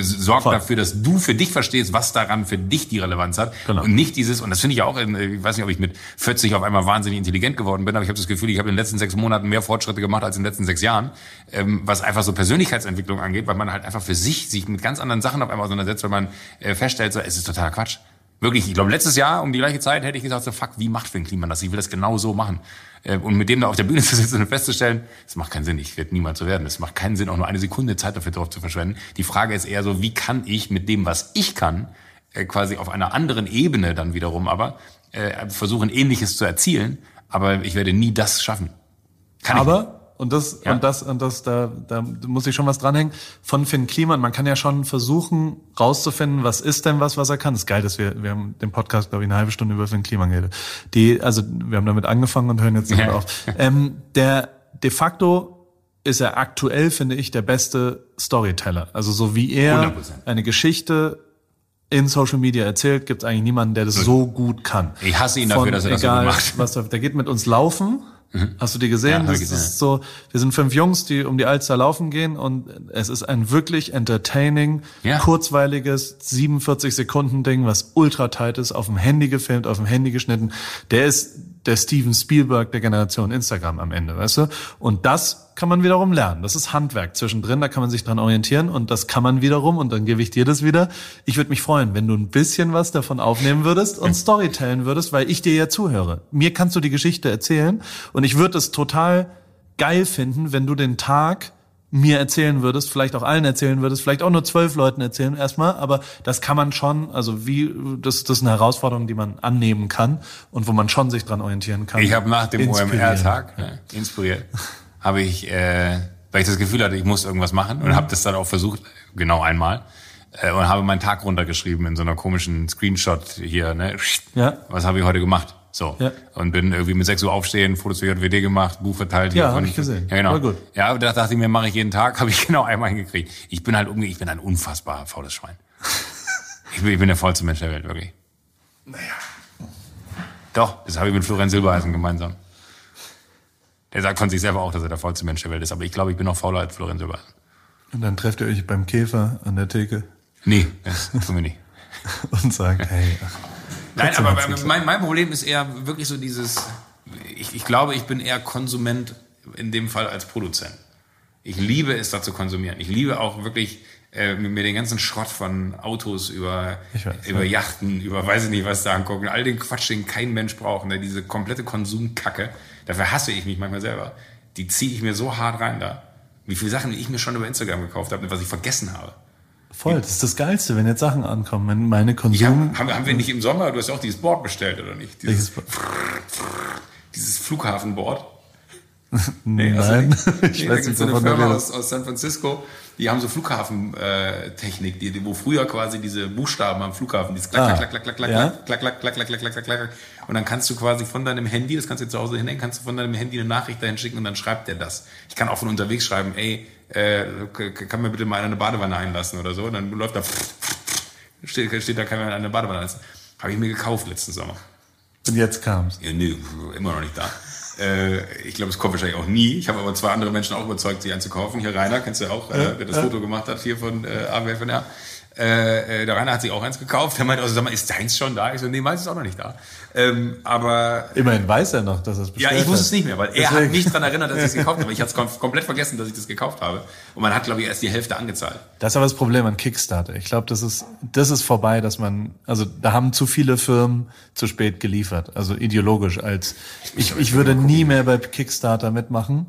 Sorg Voll. dafür, dass du für dich verstehst, was daran für dich die Relevanz hat. Genau. Und nicht dieses, und das finde ich ja auch, in, ich weiß nicht, ob ich mit 40 auf einmal wahnsinnig intelligent geworden bin, aber ich habe das Gefühl, ich habe in den letzten sechs Monaten mehr Fortschritte gemacht als in den letzten sechs Jahren, ähm, was einfach so Persönlichkeitsentwicklung angeht, weil man halt einfach für sich sich mit ganz anderen Sachen auf einmal auseinandersetzt, weil man äh, feststellt, so, es ist totaler Quatsch. Wirklich, ich glaube, letztes Jahr um die gleiche Zeit hätte ich gesagt, so, fuck, wie macht Finn Kliman das? Ich will das genau so machen. Äh, Und mit dem da auf der Bühne zu sitzen und festzustellen, es macht keinen Sinn, ich werde niemals so werden. Es macht keinen Sinn, auch nur eine Sekunde Zeit dafür drauf zu verschwenden. Die Frage ist eher so, wie kann ich mit dem, was ich kann, äh, quasi auf einer anderen Ebene dann wiederum aber äh, versuchen, Ähnliches zu erzielen, aber ich werde nie das schaffen. Kann. Aber, und das, Ja. und das, und das, da, da muss ich schon was dranhängen, von Finn Kliman, man kann ja schon versuchen, rauszufinden, was ist denn was, was er kann. Das ist geil, dass wir, wir haben den Podcast, glaube ich, eine halbe Stunde über Finn Kliman geredet. Die, also, wir haben damit angefangen und hören jetzt damit Ja. auf. Ähm, der, de facto ist er aktuell, finde ich, der beste Storyteller. Also, so wie er 100%. eine Geschichte in Social Media erzählt, gibt es eigentlich niemanden, der das so gut kann. Ich hasse ihn dafür, dass er das so egal, gut macht. Was, der geht mit uns laufen. Hast du die Ja, gesehen? hab das gesehen, ist so, wir sind fünf Jungs, die um die Alster laufen gehen und es ist ein wirklich entertaining, Ja. kurzweiliges 47 Sekunden Ding, was ultra tight ist, auf dem Handy gefilmt, auf dem Handy geschnitten. Der ist der Steven Spielberg der Generation Instagram am Ende, weißt du? Und das kann man wiederum lernen. Das ist Handwerk zwischendrin, da kann man sich dran orientieren und das kann man wiederum und dann gebe ich dir das wieder. Ich würde mich freuen, wenn du ein bisschen was davon aufnehmen würdest und Storytellen würdest, weil ich dir ja zuhöre. Mir kannst du die Geschichte erzählen und ich würde es total geil finden, wenn du den Tag mir erzählen würdest, vielleicht auch allen erzählen würdest, vielleicht auch nur zwölf Leuten erzählen erstmal, aber das kann man schon, also wie, das, das ist eine Herausforderung, die man annehmen kann und wo man schon sich dran orientieren kann. Ich habe nach dem. OMR-Tag, ne, inspiriert, habe ich, äh, weil ich das Gefühl hatte, ich muss irgendwas machen Mhm. und habe das dann auch versucht, genau einmal, äh, und habe meinen Tag runtergeschrieben in so einer komischen Screenshot hier, ne? Ja. Was habe ich heute gemacht? So. Ja. Und bin irgendwie mit 6 Uhr aufstehen, Fotos für JWD gemacht, Buch verteilt. Ja, hier hab von- ich gesehen. Ja, genau. War gut. Ja, das dachte ich mir, mache ich jeden Tag, habe ich genau einmal hingekriegt. Ich bin halt irgendwie, ich bin ein unfassbar faules Schwein. ich, bin, ich bin der faulste Mensch der Welt, wirklich. Naja. Doch, das habe ich mit Florian Silbereisen gemeinsam. Der sagt von sich selber auch, dass er der faulste Mensch der Welt ist, aber ich glaube, ich bin noch fauler als Florian Silbereisen. Und dann trefft ihr euch beim Käfer an der Theke Nee, das tun wir nicht. und sagt, hey, Nein, aber mein, mein Problem ist eher wirklich so dieses, ich, ich glaube, ich bin eher Konsument in dem Fall als Produzent. Ich liebe es, da zu konsumieren. Ich liebe auch wirklich äh, mir den ganzen Schrott von Autos über, weiß, über. Yachten, über weiß ich nicht was da angucken, all den Quatsch, den kein Mensch braucht, ne? diese komplette Konsumkacke, dafür hasse ich mich manchmal selber. Die ziehe ich mir so hart rein da. Wie viele Sachen ich mir schon über Instagram gekauft habe, was ich vergessen habe. voll, das ist das Geilste, wenn jetzt Sachen ankommen, wenn meine Konsum... haben, wir- haben wir nicht im Sommer, du hast auch dieses Board bestellt, oder nicht? Dieses, dieses Flughafenboard. Nee, also, Nein, nee, ich da weiß nicht, so eine Firma aus, aus San Francisco, die haben so Flughafentechnik, die, wo früher quasi diese Buchstaben am Flughafen, dieses klack, Ah, klack, klack, klack, klack, ja. klack, klack, klack, klack, klack, klack, klack, klack. Und dann kannst du quasi von deinem Handy, das kannst du jetzt zu Hause hinhängen, kannst du von deinem Handy eine Nachricht dahin schicken und dann schreibt der das. Ich kann auch von unterwegs schreiben, ey, äh, kann mir bitte mal eine Badewanne einlassen oder so. Und dann läuft da, steht, steht da, kann mir eine Badewanne einlassen. Habe ich mir gekauft letzten Sommer. Und jetzt kam's. Ja, nee, immer noch nicht da. Äh, ich glaube, es kommt wahrscheinlich auch nie. Ich habe aber zwei andere Menschen auch überzeugt, sie einzukaufen. Hier Rainer, kennst du ja auch, äh, der das Foto gemacht hat hier von äh, AWFNR. Äh, äh, der Rainer hat sich auch eins gekauft. Der meinte, also, sag mal, ist deins schon da? Ich so, nee, meins ist auch noch nicht da. Ähm, aber Immerhin weiß er noch, dass er es ja, bestellt ich wusste es nicht mehr, weil er hat Deswegen. mich daran erinnert, dass ich es gekauft habe. Ich hatte es kom komplett vergessen, dass ich das gekauft habe. Und man hat, glaube ich, erst die Hälfte angezahlt. Das ist aber das Problem an Kickstarter. Ich glaube, das ist, das ist vorbei, dass man, also da haben zu viele Firmen zu spät geliefert. Also ideologisch als, ich, ich würde nie mehr bei Kickstarter mitmachen,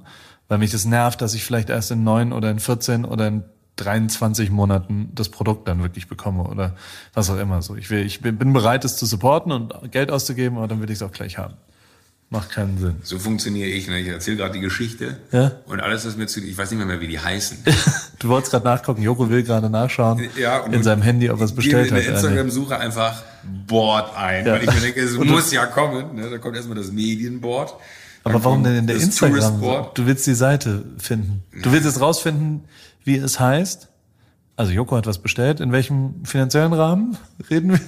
weil mich das nervt, dass ich vielleicht erst in neun oder in 14 oder in 23 Monaten das Produkt dann wirklich bekomme oder was auch immer so. Ich will, ich bin bereit, es zu supporten und Geld auszugeben, aber dann will ich es auch gleich haben. Macht keinen Sinn. So funktioniere ich. Ne? Ich erzähle gerade die Geschichte. Ja. Und alles, was mir zu... Ich weiß nicht mehr, mehr wie die heißen. Du wolltest gerade nachgucken, Joko will gerade nachschauen Ja, und in seinem Handy, ob er es bestellt Gebe hat. in der. Instagram-Suche einfach Board ein. Ja. Weil ich mir denke, es muss ja kommen. Ne? Da kommt erstmal das Medienboard. Aber warum denn in der Instagram? Du willst die Seite finden. Du willst jetzt rausfinden, wie es heißt. Also Joko hat was bestellt. In welchem finanziellen Rahmen reden wir?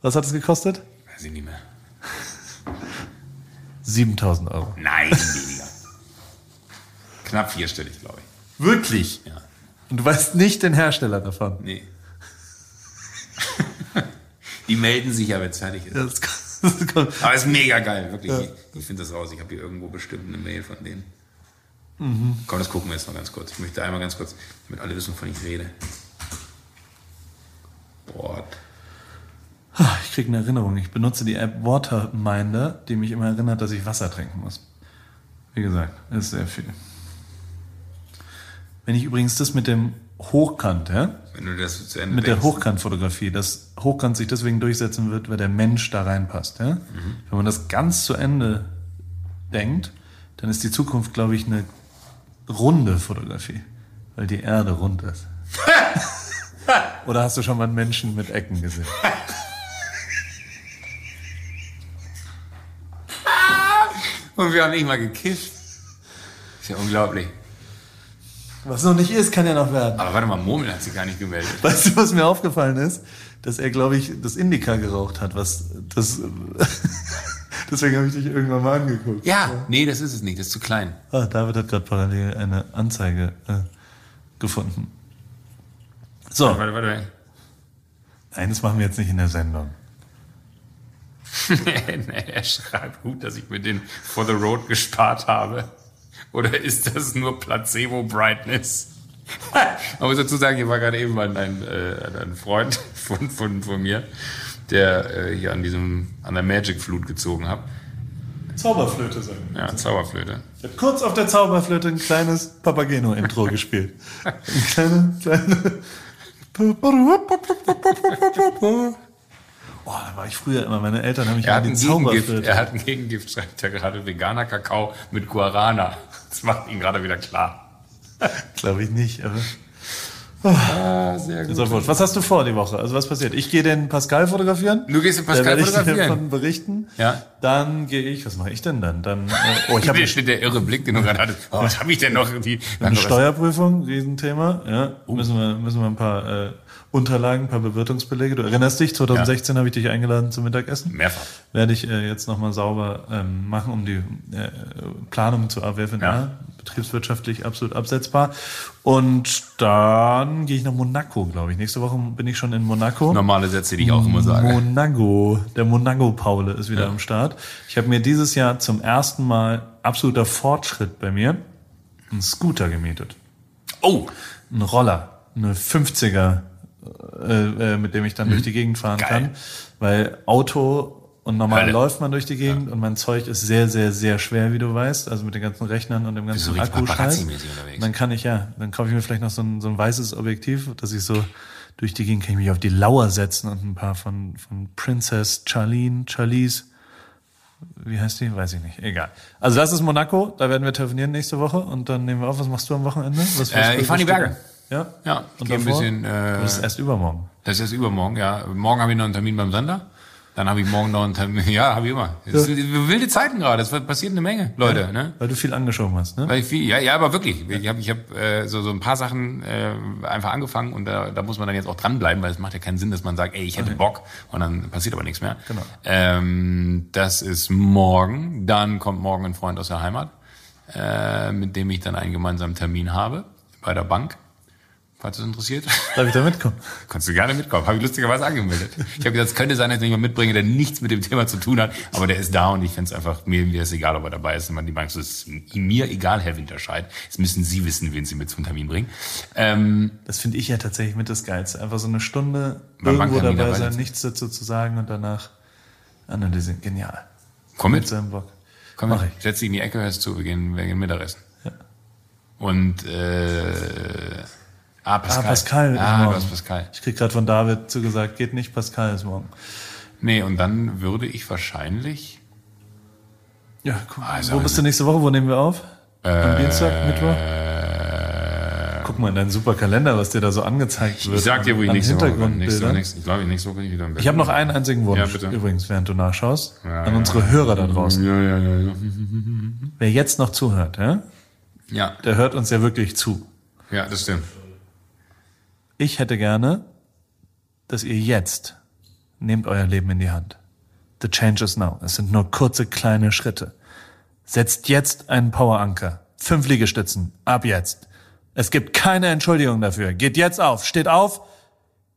Was hat es gekostet? Weiß ich nicht mehr. 7000 Euro. Nein, weniger. Knapp vierstellig, glaube ich. Wirklich? Ja. Und du weißt nicht den Hersteller davon. Nee. die melden sich ja, wenn es fertig ist. Das, das kommt. Aber ist mega geil, wirklich. Ich, ich finde das raus. Ich habe hier irgendwo bestimmt eine Mail von denen. Mhm. Komm, das gucken wir jetzt noch ganz kurz. Ich möchte einmal ganz kurz, damit alle wissen, wovon ich rede. Board. Ah, Ich kriege eine Erinnerung. Ich benutze die App Waterminder, die mich immer erinnert, dass ich Wasser trinken muss. Wie gesagt, ist sehr viel. Wenn ich übrigens das mit dem Hochkant, ja, Wenn du das zu Ende mit der denkst. Hochkantfotografie, dass Hochkant sich deswegen durchsetzen wird, weil der Mensch da reinpasst. Ja? Wenn man das ganz zu Ende denkt, dann ist die Zukunft, glaube ich, eine runde Fotografie, weil die Erde rund ist. Oder hast du schon mal einen Menschen mit Ecken gesehen? Und wir haben nicht mal gekifft. Ist ja unglaublich. Was noch nicht ist, kann ja noch werden. Aber warte mal, Murmel hat sich gar nicht gemeldet. Weißt du, was mir aufgefallen ist? Dass er, glaube ich, das Indica geraucht hat, was das. Deswegen habe ich dich irgendwann mal angeguckt. Ja, nee, das ist es nicht. Das ist zu klein. Ah, David hat gerade parallel eine Anzeige äh, gefunden. So, Warte, warte. nein, das machen wir jetzt nicht in der Sendung. nee, er schreibt gut, dass ich mir den For the Road gespart habe. Oder ist das nur Placebo Brightness? Man muss dazu sagen, hier war gerade eben ein, ein, äh, ein Freund von, von, von mir, der äh, hier an diesem, an der Magic Flute gezogen hat. Zauberflöte sagen. Ja, Zauberflöte. Ich habe kurz auf der Zauberflöte ein kleines Papageno-Intro gespielt. Ein kleine, kleine. Oh, da war ich früher immer. Meine Eltern haben mich Er hat, ein Gegengift, Zauberflöte. er hat ein Gegengift, schreibt er gerade, veganer Kakao mit Guarana. Das macht ihn gerade wieder klar. Glaube ich nicht, aber. Ah, sehr wurscht. Was hast du vor die Woche? Also was passiert? Ich gehe den Pascal fotografieren. Du gehst den Pascal werde ich fotografieren. davon berichten. Ja. Dann gehe ich, was mache ich denn dann? Dann, äh, oh, ich habe der irre Blick, den du gerade hattest. Oh, was habe ich denn noch? Die, eine Steuerprüfung, Riesenthema. Ja, müssen wir, müssen wir ein paar äh, Unterlagen, ein paar Bewirtungsbelege. Du erinnerst dich, 2016 habe ich dich eingeladen zum Mittagessen. Mehrfach. Werde ich äh, jetzt nochmal sauber ähm, machen, um die äh, Planung zu AWFNR. Ja. Betriebswirtschaftlich absolut absetzbar. Und dann gehe ich nach Monaco, glaube ich. Nächste Woche bin ich schon in Monaco. Normale Sätze, die ich auch immer sage. Monaco, der Monaco-Paule ist wieder am Start. Ich habe mir dieses Jahr zum ersten Mal absoluter Fortschritt bei mir einen Scooter gemietet. Oh, Einen Roller, eine 50er, äh, äh, mit dem ich dann durch die Gegend fahren Mhm. Geil. kann. Weil Auto und normal Hölle. läuft man durch die Gegend und mein Zeug ist sehr, sehr, sehr schwer, wie du weißt. Also mit den ganzen Rechnern und dem ganzen unterwegs. Dann kann ich ja, dann kaufe ich mir vielleicht noch so ein, so ein weißes Objektiv, dass ich so durch die Gegend kann ich mich auf die Lauer setzen und ein paar von, von Princess Charlene, Charlize Wie heißt die? Weiß ich nicht. Egal. Also das ist Monaco. Da werden wir telefonieren nächste Woche und dann nehmen wir auf. Was machst du am Wochenende? Was Äh, ich fahr in die Berge. Ja? Ja, ich Und gehe ein bisschen. Äh, Das ist erst übermorgen. Das ist erst übermorgen, ja. Morgen habe ich noch einen Termin beim Sender. Dann habe ich morgen noch einen Termin. Ja, habe ich immer. Sind wilde Zeiten gerade. Es passiert eine Menge, Leute. Ne? Weil du viel angeschoben hast, ne? Weil ich viel, ja, ja, aber wirklich. Ich habe ich hab, äh, so, so ein paar Sachen äh, einfach angefangen und da, da muss man dann jetzt auch dranbleiben, weil es macht ja keinen Sinn, dass man sagt, ey, ich hätte Bock und dann passiert aber nichts mehr. Genau. Ähm, das ist morgen. Dann kommt morgen ein Freund aus der Heimat, äh, mit dem ich dann einen gemeinsamen Termin habe bei der Bank. Falls es interessiert. Darf ich da mitkommen? Kannst du gerne mitkommen. Habe ich lustigerweise angemeldet. Ich habe gesagt, es könnte sein, dass ich jemand mitbringe, der nichts mit dem Thema zu tun hat, aber der ist da und ich finde es einfach, mir, mir ist egal, ob er dabei ist. Und die Bank so, es ist mir egal, Herr Winterscheid. Jetzt müssen Sie wissen, wen Sie mit zum Termin bringen. Ähm, Das finde ich ja tatsächlich mit das Geilste. Einfach so eine Stunde irgendwo dabei dabei sein, nichts dazu zu sagen und danach analysieren. Genial. komm Mit mit. seinem Bock. Komm Mach mit. ich. Setz dich in die Ecke, hörst zu, wir gehen, wir gehen Mittagessen. Ja. Und, äh, ah, Pascal. Ah, Pascal. Ah, du hast Pascal. Ich krieg gerade von David zugesagt, geht nicht, Pascal ist morgen. Nee, und dann würde ich wahrscheinlich, Ja, guck, Also, wo bist du nächste Woche? Wo nehmen wir auf? Am Dienstag, Mittwoch? äh, Guck mal in deinen super Kalender, was dir da so angezeigt wird. ich sag dir, wo ich nächste Woche bin. Nächste, nächste, ich glaube, nächste Woche bin ich wieder im Ich habe noch einen einzigen Wunsch, Ja, bitte. übrigens, während du nachschaust, Ja, an ja. unsere Hörer da draußen. Ja, ja, ja, ja. Wer jetzt noch zuhört, ja, Ja, der hört uns ja wirklich zu. ja, das stimmt. Ich hätte gerne, dass ihr jetzt nehmt euer Leben in die Hand. The change is now. Es sind nur kurze kleine Schritte. Setzt jetzt einen Poweranker. Fünf Liegestützen. Ab jetzt. Es gibt keine Entschuldigung dafür. Geht jetzt auf. Steht auf.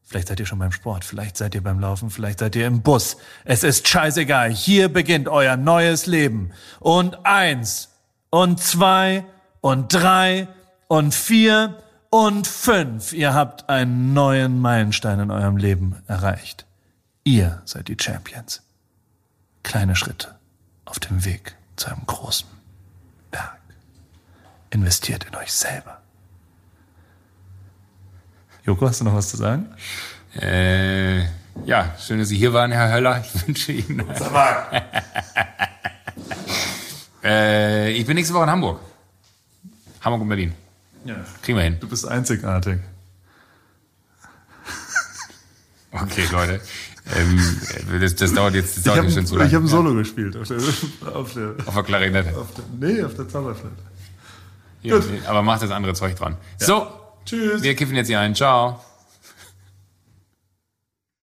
Vielleicht seid ihr schon beim Sport. Vielleicht seid ihr beim Laufen. Vielleicht seid ihr im Bus. Es ist scheißegal. Hier beginnt euer neues Leben. Und eins. Und zwei. Und drei. Und vier. Und fünf. Ihr habt einen neuen Meilenstein in eurem Leben erreicht. Ihr seid die Champions. Kleine Schritte auf dem Weg zu einem großen Berg. Investiert in euch selber. Joko, hast du noch was zu sagen? Äh, ja, schön, dass Sie hier waren, Herr Höller. Ich wünsche Ihnen. äh, ich bin nächste Woche in Hamburg. Hamburg und Berlin. Ja. Kriegen wir hin. Du bist einzigartig. Okay, Leute. Ähm, das, das dauert jetzt, das Ich dauert habe jetzt schon zu lange. hab ein Solo gespielt auf der, auf der, Auf der Klarinette. auf der, nee, auf der Zauberflöte. Ja, aber macht das andere Zeug dran. So, Tschüss. wir kiffen jetzt hier ein. Ciao.